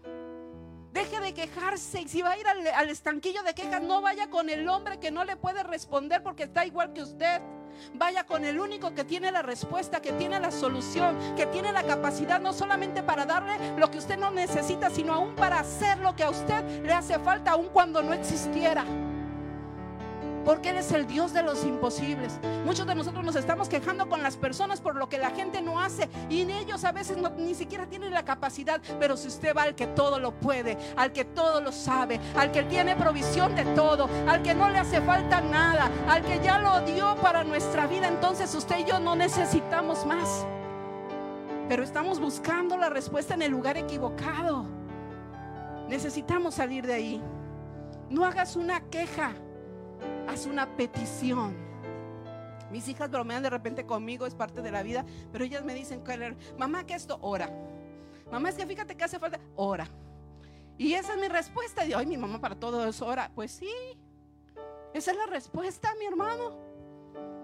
B: Deje de quejarse y si va a ir al, estanquillo de quejas, no vaya con el hombre que no le puede responder porque está igual que usted. Vaya con el único que tiene la respuesta, que tiene la solución, que tiene la capacidad no solamente para darle lo que usted no necesita, sino aún para hacer lo que a usted le hace falta, aun cuando no existiera. Porque Él es el Dios de los imposibles. Muchos de nosotros nos estamos quejando con las personas por lo que la gente no hace y ellos a veces ni siquiera tienen la capacidad. Pero si usted va al que todo lo puede, al que todo lo sabe, al que tiene provisión de todo, al que no le hace falta nada, al que ya lo dio para nuestra vida, entonces usted y yo no necesitamos más. Pero estamos buscando la respuesta en el lugar equivocado. Necesitamos salir de ahí. No hagas una queja, haz una petición. Mis hijas bromean de repente conmigo, es parte de la vida, pero ellas me dicen, mamá, que esto? Ora. Mamá, es que fíjate que hace falta, ora. Y esa es mi respuesta. Y, ay, mi mamá para todo eso ora. Pues sí, esa es la respuesta, mi hermano.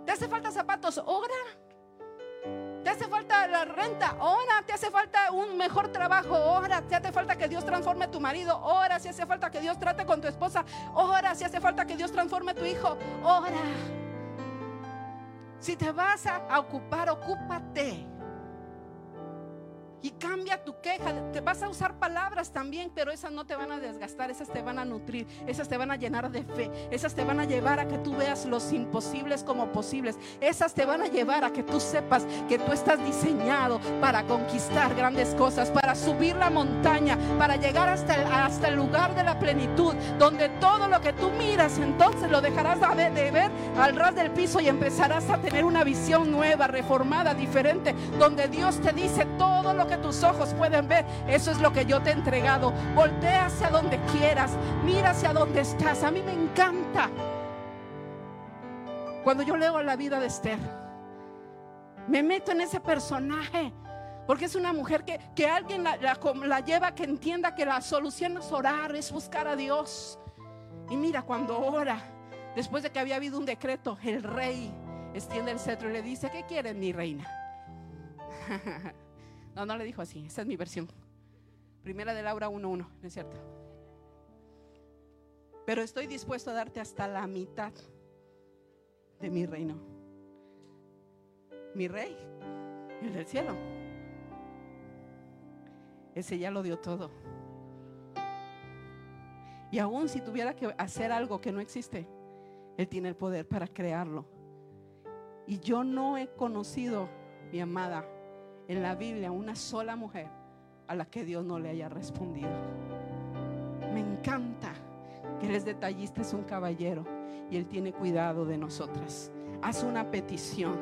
B: ¿Te hace falta zapatos? Ora. ¿Te hace falta la renta? Ora. ¿Te hace falta un mejor trabajo? Ora. ¿Te hace falta que Dios transforme tu marido? Ora. Si hace falta que Dios trate con tu esposa? Ora. Si hace falta que Dios transforme tu hijo? Ora. Si te vas a ocupar, ocúpate. Y cambia tu queja. Te vas a usar palabras también, pero esas no te van a desgastar, esas te van a nutrir, esas te van a llenar de fe, esas te van a llevar a que tú veas los imposibles como posibles. Esas te van a llevar a que tú sepas que tú estás diseñado para conquistar grandes cosas, para subir la montaña, para llegar hasta el, hasta el lugar de la plenitud, donde todo lo que tú miras entonces lo dejarás de, ver al ras del piso y empezarás a tener una visión nueva, reformada, diferente, donde Dios te dice todo lo que tus ojos pueden ver, eso es lo que yo te he entregado. Voltea hacia donde quieras, mira hacia donde estás. A mí me encanta. Cuando yo leo la vida de Esther, me meto en ese personaje. Porque es una mujer que, que alguien la, la, lleva que entienda que la solución es orar, es buscar a Dios. Y mira, cuando ora, después de que había habido un decreto, el rey extiende el cetro y le dice, ¿qué quiere mi reina? [LAUGHS] No, no le dijo así, esa es mi versión. Primera de Laura 1.1, ¿no es cierto? Pero estoy dispuesto a darte hasta la mitad de mi reino. Mi rey, el del cielo. Ese ya lo dio todo. Y aún si tuviera que hacer algo que no existe, Él tiene el poder para crearlo. Y yo no he conocido, mi amada, en la Biblia una sola mujer a la que Dios no le haya respondido. Me encanta que eres detallista, es un caballero y Él tiene cuidado de nosotras. Haz una petición.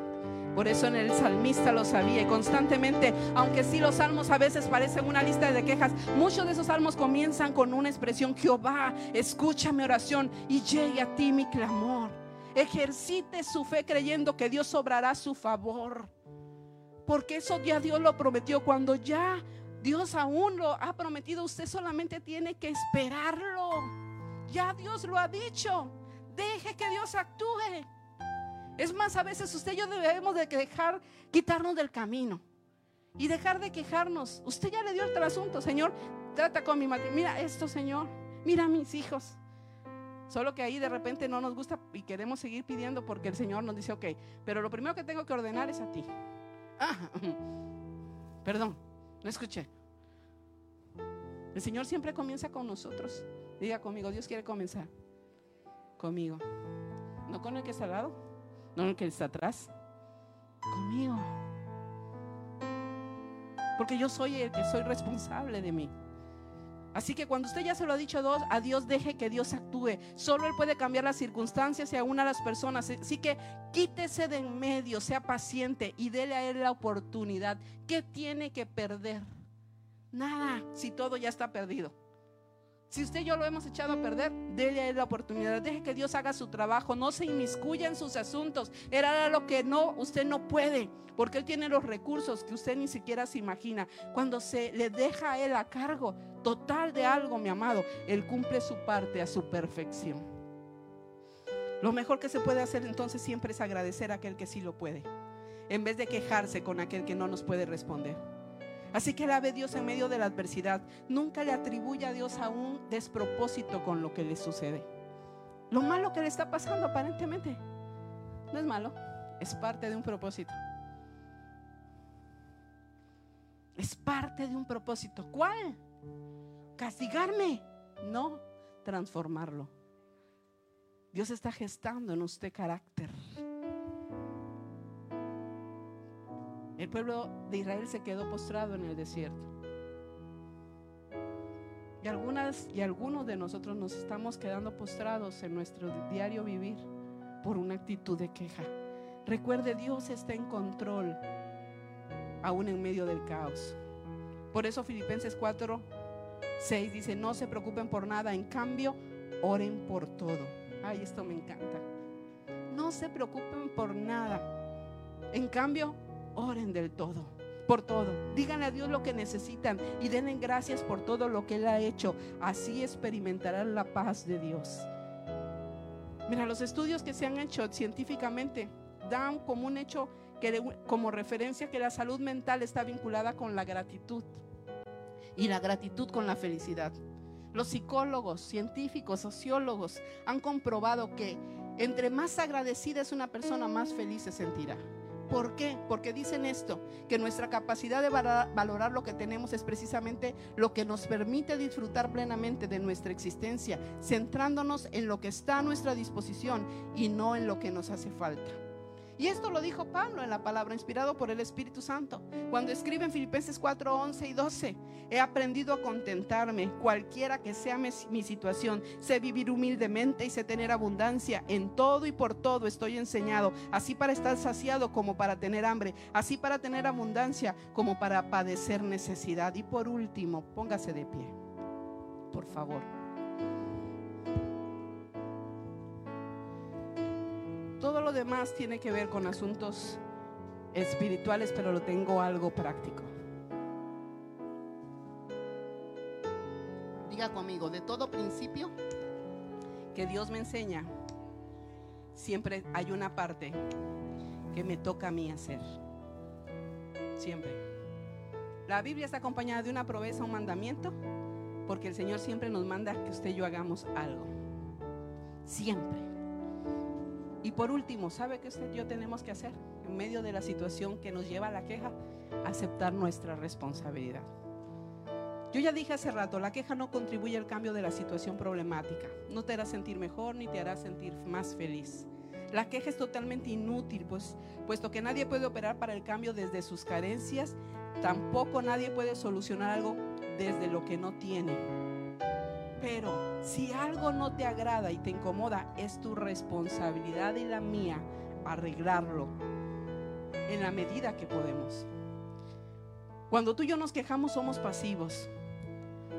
B: Por eso en el salmista lo sabía y constantemente, aunque sí los salmos a veces parecen una lista de quejas, muchos de esos salmos comienzan con una expresión, Jehová, escucha mi oración y llegue a ti mi clamor. Ejercite su fe creyendo que Dios obrará su favor porque eso ya Dios lo prometió. Cuando ya Dios aún lo ha prometido, usted solamente tiene que esperarlo. Ya Dios lo ha dicho. Deje que Dios actúe. Es más, a veces usted y yo debemos de dejar quitarnos del camino y dejar de quejarnos. Usted ya le dio el trasunto, Señor. Trata con mi madre. Mira esto, Señor. Mira a mis hijos. Solo que ahí de repente no nos gusta y queremos seguir pidiendo porque el Señor nos dice, ok, pero lo primero que tengo que ordenar es a ti. Ah, [LAUGHS] perdón, no escuché. El Señor siempre comienza con nosotros. Diga conmigo, Dios quiere comenzar conmigo. No con el que está al lado, no con el que está atrás, conmigo. Porque yo soy el que soy responsable de mí. Así que cuando usted ya se lo ha dicho a Dios, deje que Dios actúe. Solo Él puede cambiar las circunstancias y aún a las personas. Así que quítese de en medio, sea paciente y déle a Él la oportunidad. ¿Qué tiene que perder? Nada, si todo ya está perdido. Si usted y yo lo hemos echado a perder, déle la oportunidad. Deje que Dios haga su trabajo. No se inmiscuya en sus asuntos. Era lo que no, usted no puede. Porque Él tiene los recursos que usted ni siquiera se imagina. Cuando se le deja a Él a cargo total de algo, mi amado, Él cumple su parte a su perfección. Lo mejor que se puede hacer entonces siempre es agradecer a aquel que sí lo puede. En vez de quejarse con aquel que no nos puede responder. Así que alabe Dios en medio de la adversidad. Nunca le atribuye a Dios a un despropósito con lo que le sucede. Lo malo que le está pasando aparentemente no es malo, es parte de un propósito. Es parte de un propósito. ¿Cuál? Castigarme. No, transformarlo. Dios está gestando en usted carácter. El pueblo de Israel se quedó postrado en el desierto. Y algunas y algunos de nosotros nos estamos quedando postrados en nuestro diario vivir por una actitud de queja. Recuerde, Dios está en control aún en medio del caos. Por eso Filipenses 4, 6 dice, no se preocupen por nada, en cambio, oren por todo. Ay, esto me encanta. No se preocupen por nada. En cambio, oren del todo, por todo. Díganle a Dios lo que necesitan y denle gracias por todo lo que Él ha hecho. Así experimentarán la paz de Dios. Mira, los estudios que se han hecho científicamente dan como un hecho que como referencia que la salud mental está vinculada con la gratitud y la gratitud con la felicidad. Los psicólogos, científicos, sociólogos han comprobado que entre más agradecida es una persona, más feliz se sentirá. ¿Por qué? Porque dicen esto, que nuestra capacidad de valorar lo que tenemos es precisamente lo que nos permite disfrutar plenamente de nuestra existencia, centrándonos en lo que está a nuestra disposición y no en lo que nos hace falta. Y esto lo dijo Pablo en la palabra, inspirado por el Espíritu Santo, cuando escribe en Filipenses 4, 11 y 12, he aprendido a contentarme, cualquiera que sea mi, situación, sé vivir humildemente y sé tener abundancia, en todo y por todo estoy enseñado, así para estar saciado como para tener hambre, así para tener abundancia como para padecer necesidad. Y por último, póngase de pie, por favor. Todo lo demás tiene que ver con asuntos espirituales, pero lo tengo algo práctico. Diga conmigo, de todo principio que Dios me enseña, siempre hay una parte que me toca a mí hacer. Siempre. La Biblia está acompañada de una promesa, un mandamiento, porque el Señor siempre nos manda que usted y yo hagamos algo. Siempre. Y por último, ¿sabe qué usted y yo tenemos que hacer en medio de la situación que nos lleva a la queja? Aceptar nuestra responsabilidad. Yo ya dije hace rato, la queja no contribuye al cambio de la situación problemática. No te hará sentir mejor ni te hará sentir más feliz. La queja es totalmente inútil, pues, puesto que nadie puede operar para el cambio desde sus carencias, tampoco nadie puede solucionar algo desde lo que no tiene. Pero si algo no te agrada y te incomoda, es tu responsabilidad y la mía arreglarlo en la medida que podemos. Cuando tú y yo nos quejamos somos pasivos.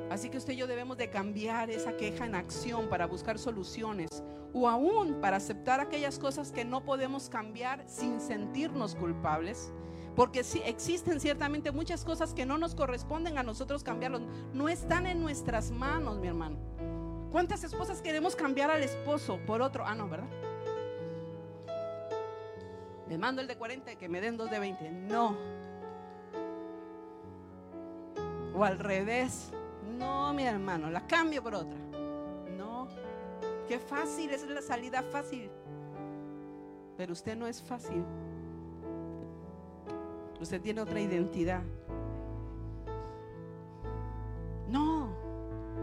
B: Así que usted y yo debemos de cambiar esa queja en acción para buscar soluciones o aún para aceptar aquellas cosas que no podemos cambiar sin sentirnos culpables porque sí, existen ciertamente muchas cosas que no nos corresponden a nosotros cambiarlos. No están en nuestras manos, mi hermano. ¿Cuántas esposas queremos cambiar al esposo por otro? Ah, no, ¿verdad? Me mando el de 40 y que me den dos de 20. No. O al revés. No, mi hermano, la cambio por otra. No. Qué fácil, esa es la salida fácil. Pero usted no es fácil. Usted tiene otra identidad. No,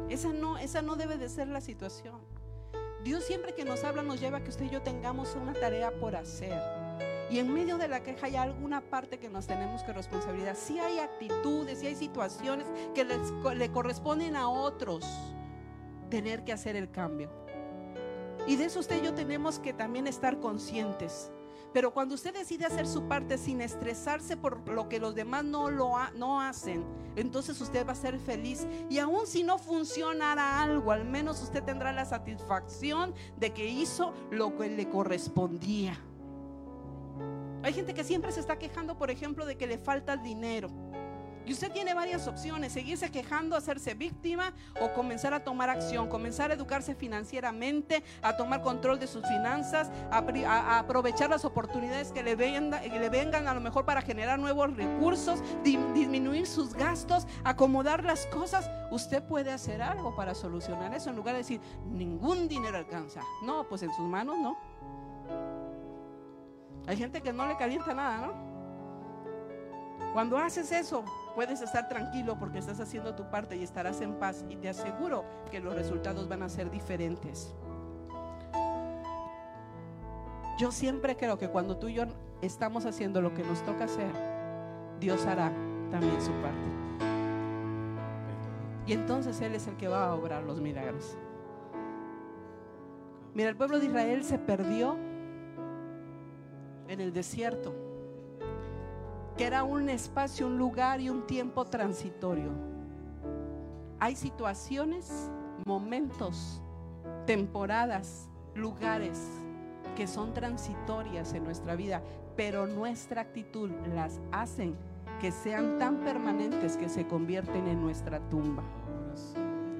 B: esa no, esa no debe de ser la situación. Dios siempre que nos habla nos lleva a que usted y yo tengamos una tarea por hacer. Y en medio de la queja hay alguna parte que nos tenemos que responsabilizar. Si hay actitudes, si hay situaciones que le corresponden a otros tener que hacer el cambio. Y de eso usted y yo tenemos que también estar conscientes. Pero cuando usted decide hacer su parte sin estresarse por lo que los demás no lo no hacen, entonces usted va a ser feliz. Y aun si no funcionara algo, al menos usted tendrá la satisfacción de que hizo lo que le correspondía. Hay gente que siempre se está quejando, por ejemplo, de que le falta dinero. Y usted tiene varias opciones, seguirse quejando, hacerse víctima o comenzar a tomar acción, comenzar a educarse financieramente, a tomar control de sus finanzas, a, aprovechar las oportunidades que le, que le vengan a lo mejor para generar nuevos recursos, disminuir sus gastos, acomodar las cosas. Usted puede hacer algo para solucionar eso en lugar de decir, ningún dinero alcanza. No, pues en sus manos no. Hay gente que no le calienta nada, ¿no? Cuando haces eso, puedes estar tranquilo porque estás haciendo tu parte y estarás en paz y te aseguro que los resultados van a ser diferentes. Yo siempre creo que cuando tú y yo estamos haciendo lo que nos toca hacer, Dios hará también su parte. Y entonces Él es el que va a obrar los milagros. Mira, el pueblo de Israel se perdió en el desierto, que era un espacio, un lugar y un tiempo transitorio. Hay situaciones, momentos, temporadas, lugares que son transitorias en nuestra vida, pero nuestra actitud las hacen que sean tan permanentes que se convierten en nuestra tumba,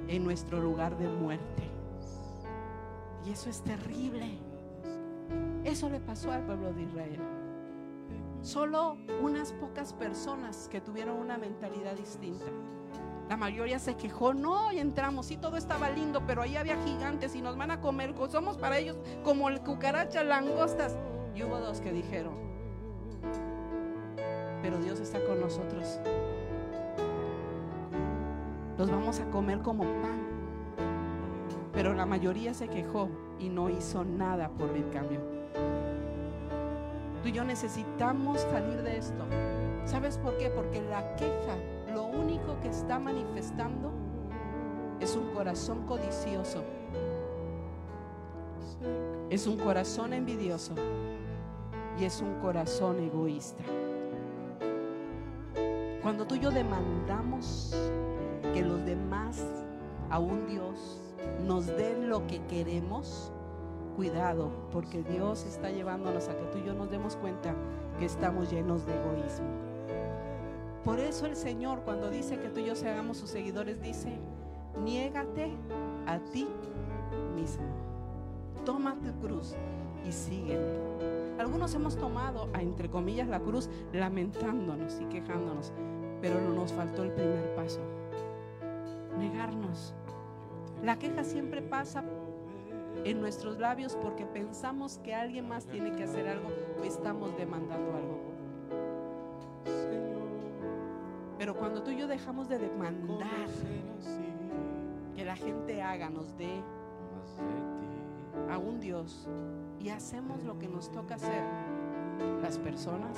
B: en nuestro lugar de muerte. Y eso es terrible. Eso le pasó al pueblo de Israel. Solo unas pocas personas que tuvieron una mentalidad distinta. La mayoría se quejó, no, y entramos, sí, todo estaba lindo, pero ahí había gigantes y nos van a comer, somos para ellos como el cucaracha, langostas. Y hubo dos que dijeron, pero Dios está con nosotros. Los vamos a comer como pan. Pero la mayoría se quejó y no hizo nada por el cambio. Tú y yo necesitamos salir de esto. ¿Sabes por qué? Porque la queja lo único que está manifestando es un corazón codicioso. Es un corazón envidioso y es un corazón egoísta. Cuando tú y yo demandamos que los demás, a un Dios, nos den lo que queremos, cuidado, porque Dios está llevándonos a que tú y yo nos demos cuenta que estamos llenos de egoísmo. Por eso el Señor cuando dice que tú y yo seamos sus seguidores, dice, niégate a ti mismo. Toma tu cruz y sígueme. Algunos hemos tomado, entre comillas, la cruz lamentándonos y quejándonos, pero no nos faltó el primer paso. Negarnos. La queja siempre pasa en nuestros labios porque pensamos que alguien más tiene que hacer algo o estamos demandando algo. Pero cuando tú y yo dejamos de demandar que la gente haga, nos dé a un Dios y hacemos lo que nos toca hacer, las personas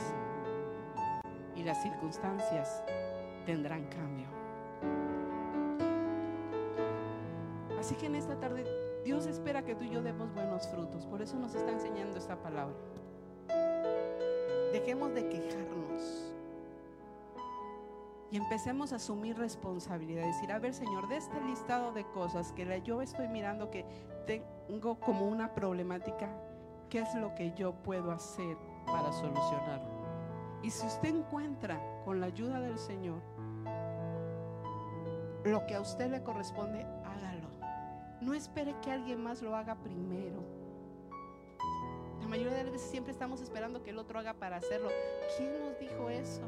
B: y las circunstancias tendrán cambio. Así que en esta tarde Dios espera que tú y yo demos buenos frutos. Por eso nos está enseñando esta palabra. Dejemos de quejarnos. Y empecemos a asumir responsabilidad. Decir, a ver Señor, de este listado de cosas que yo estoy mirando que tengo como una problemática, ¿qué es lo que yo puedo hacer para solucionarlo? Y si usted encuentra con la ayuda del Señor lo que a usted le corresponde. No espere que alguien más lo haga primero. La mayoría de las veces siempre estamos esperando que el otro haga para hacerlo. ¿Quién nos dijo eso?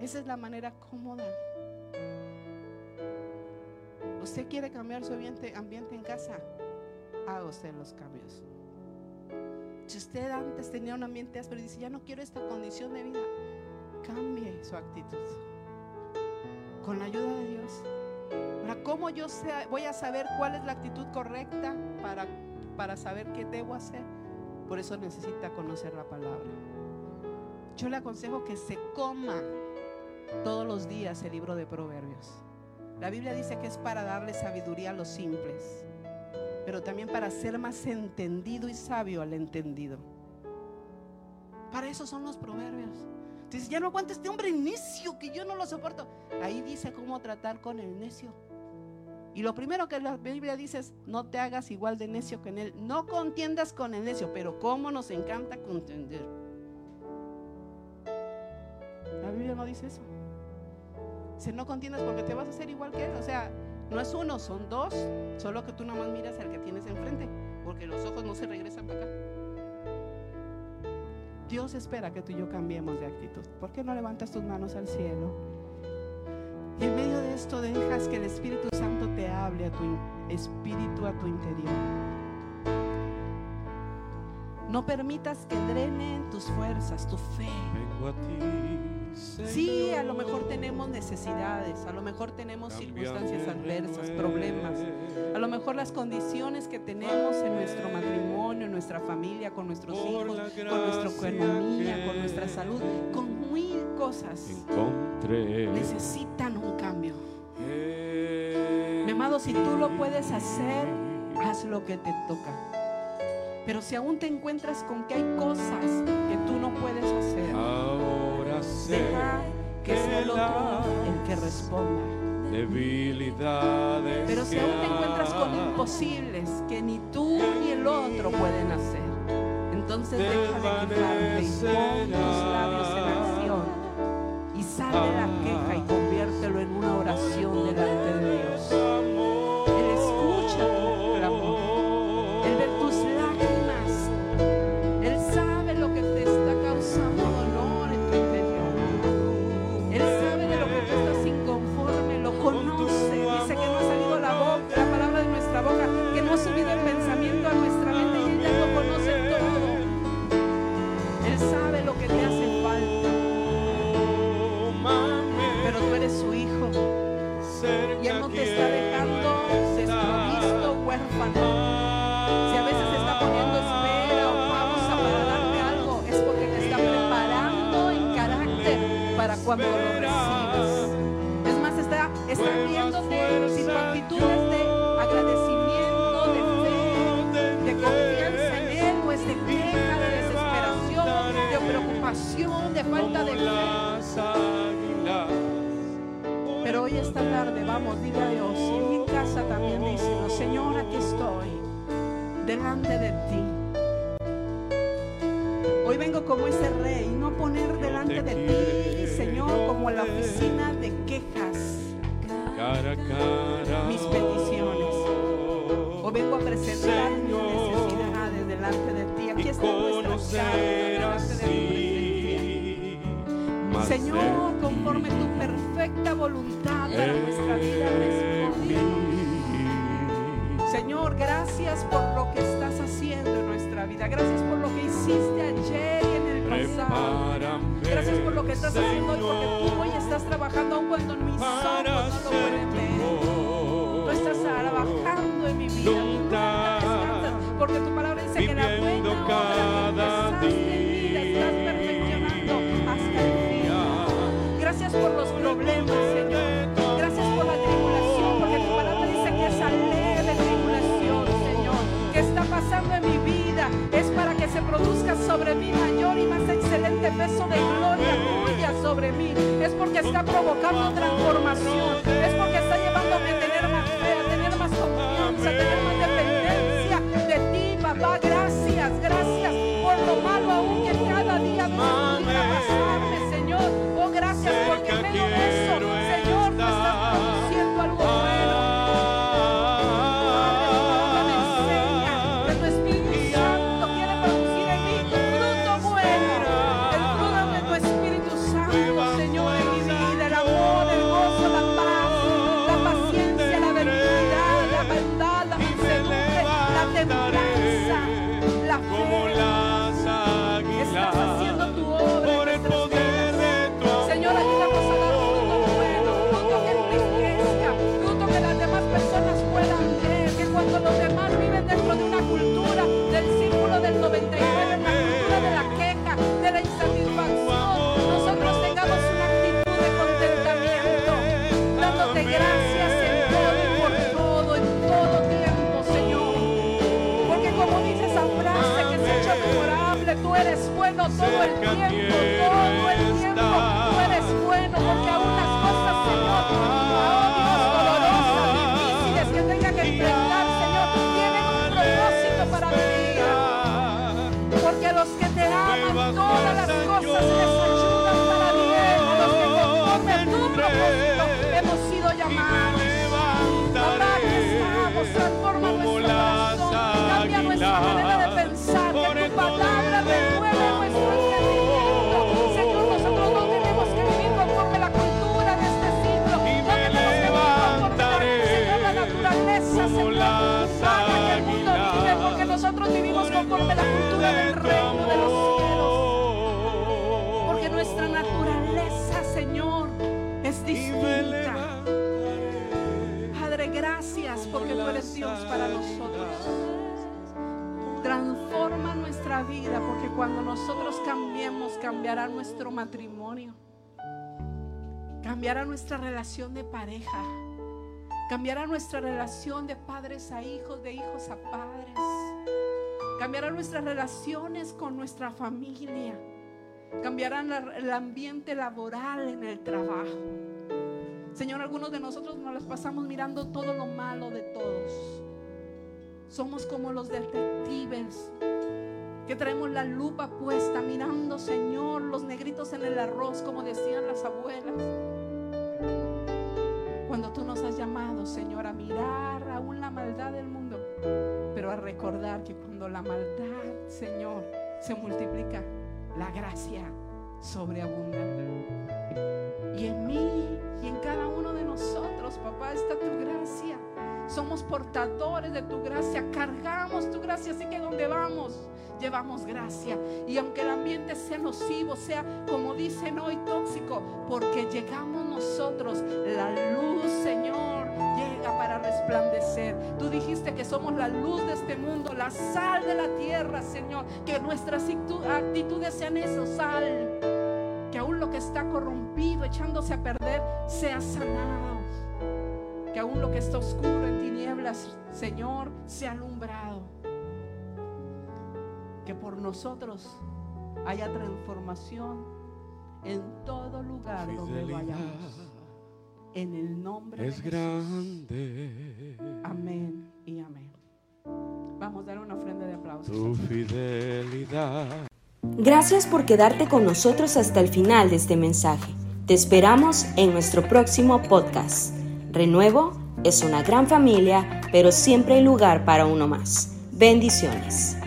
B: Esa es la manera cómoda. Usted quiere cambiar su ambiente, en casa, haga usted los cambios. Si usted antes tenía un ambiente áspero y dice, ya no quiero esta condición de vida, cambie su actitud. Con la ayuda de Dios. Ahora, ¿cómo yo voy a saber cuál es la actitud correcta para, para saber qué debo hacer? Por eso necesita conocer la palabra. Yo le aconsejo que se coma todos los días el libro de Proverbios. La Biblia dice que es para darle sabiduría a los simples, pero también para ser más entendido y sabio al entendido. Para eso son los proverbios. Dice, ya no aguanta este hombre necio que yo no lo soporto. Ahí dice cómo tratar con el necio. Y lo primero que la Biblia dice es, no te hagas igual de necio que en él. No contiendas con el necio, pero cómo nos encanta contender. La Biblia no dice eso. Si no contiendas porque te vas a hacer igual que él. O sea, no es uno, son dos. Solo que tú nomás miras al que tienes enfrente. Porque los ojos no se regresan para acá. Dios espera que tú y yo cambiemos de actitud. ¿Por qué no levantas tus manos al cielo? Y en medio de esto dejas que el Espíritu Santo te hable a tu espíritu, a tu interior. No permitas que drenen tus fuerzas, tu fe.
C: Vengo a ti
B: Sí, a lo mejor tenemos necesidades, a lo mejor tenemos circunstancias adversas, problemas, a lo mejor las condiciones que tenemos en nuestro matrimonio, en nuestra familia, con nuestros hijos, con nuestra economía, con nuestra salud, con mil cosas necesitan un cambio. Mi amado, si tú lo puedes hacer, haz lo que te toca. Pero si aún te encuentras con que hay cosas que tú no puedes hacer. Deja que sea el otro el que responda.
C: Debilidades.
B: Pero si aún te encuentras con imposibles que ni tú ni el otro pueden hacer, entonces deja de quejarte y pon tus labios en acción y sale la queja y cambiemos, cambiará nuestro matrimonio, cambiará nuestra relación de pareja, cambiará nuestra relación de padres a hijos, de hijos a padres, cambiará nuestras relaciones con nuestra familia, cambiará el ambiente laboral en el trabajo. Señor, algunos de nosotros nos las pasamos mirando todo lo malo de todos. Somos como los detectives que traemos la lupa puesta mirando, Señor, los negritos en el arroz, como decían las abuelas. Cuando tú nos has llamado, Señor, a mirar aún la maldad del mundo, pero a recordar que cuando la maldad, Señor, se multiplica, la gracia sobreabunda. Y en mí y en cada uno de nosotros, papá, está tu gracia. Somos portadores de tu gracia, cargamos tu gracia, así que donde vamos, llevamos gracia. Y aunque el ambiente sea nocivo, sea como dicen hoy tóxico, porque llegamos nosotros, la luz, Señor, llega para resplandecer. Tú dijiste que somos la luz de este mundo, la sal de la tierra, Señor. Que nuestras actitudes sean eso, sal. Que aún lo que está corrompido, echándose a perder, sea sanado que aún lo que está oscuro en tinieblas, Señor, sea alumbrado. Que por nosotros haya transformación en todo lugar donde vayamos. En el nombre
C: es
B: de Jesús.
C: grande.
B: Amén y amén. Vamos a dar una ofrenda de aplausos.
C: Tu fidelidad.
A: Gracias por quedarte con nosotros hasta el final de este mensaje. Te esperamos en nuestro próximo podcast. Renuevo es una gran familia, pero siempre hay lugar para uno más. Bendiciones.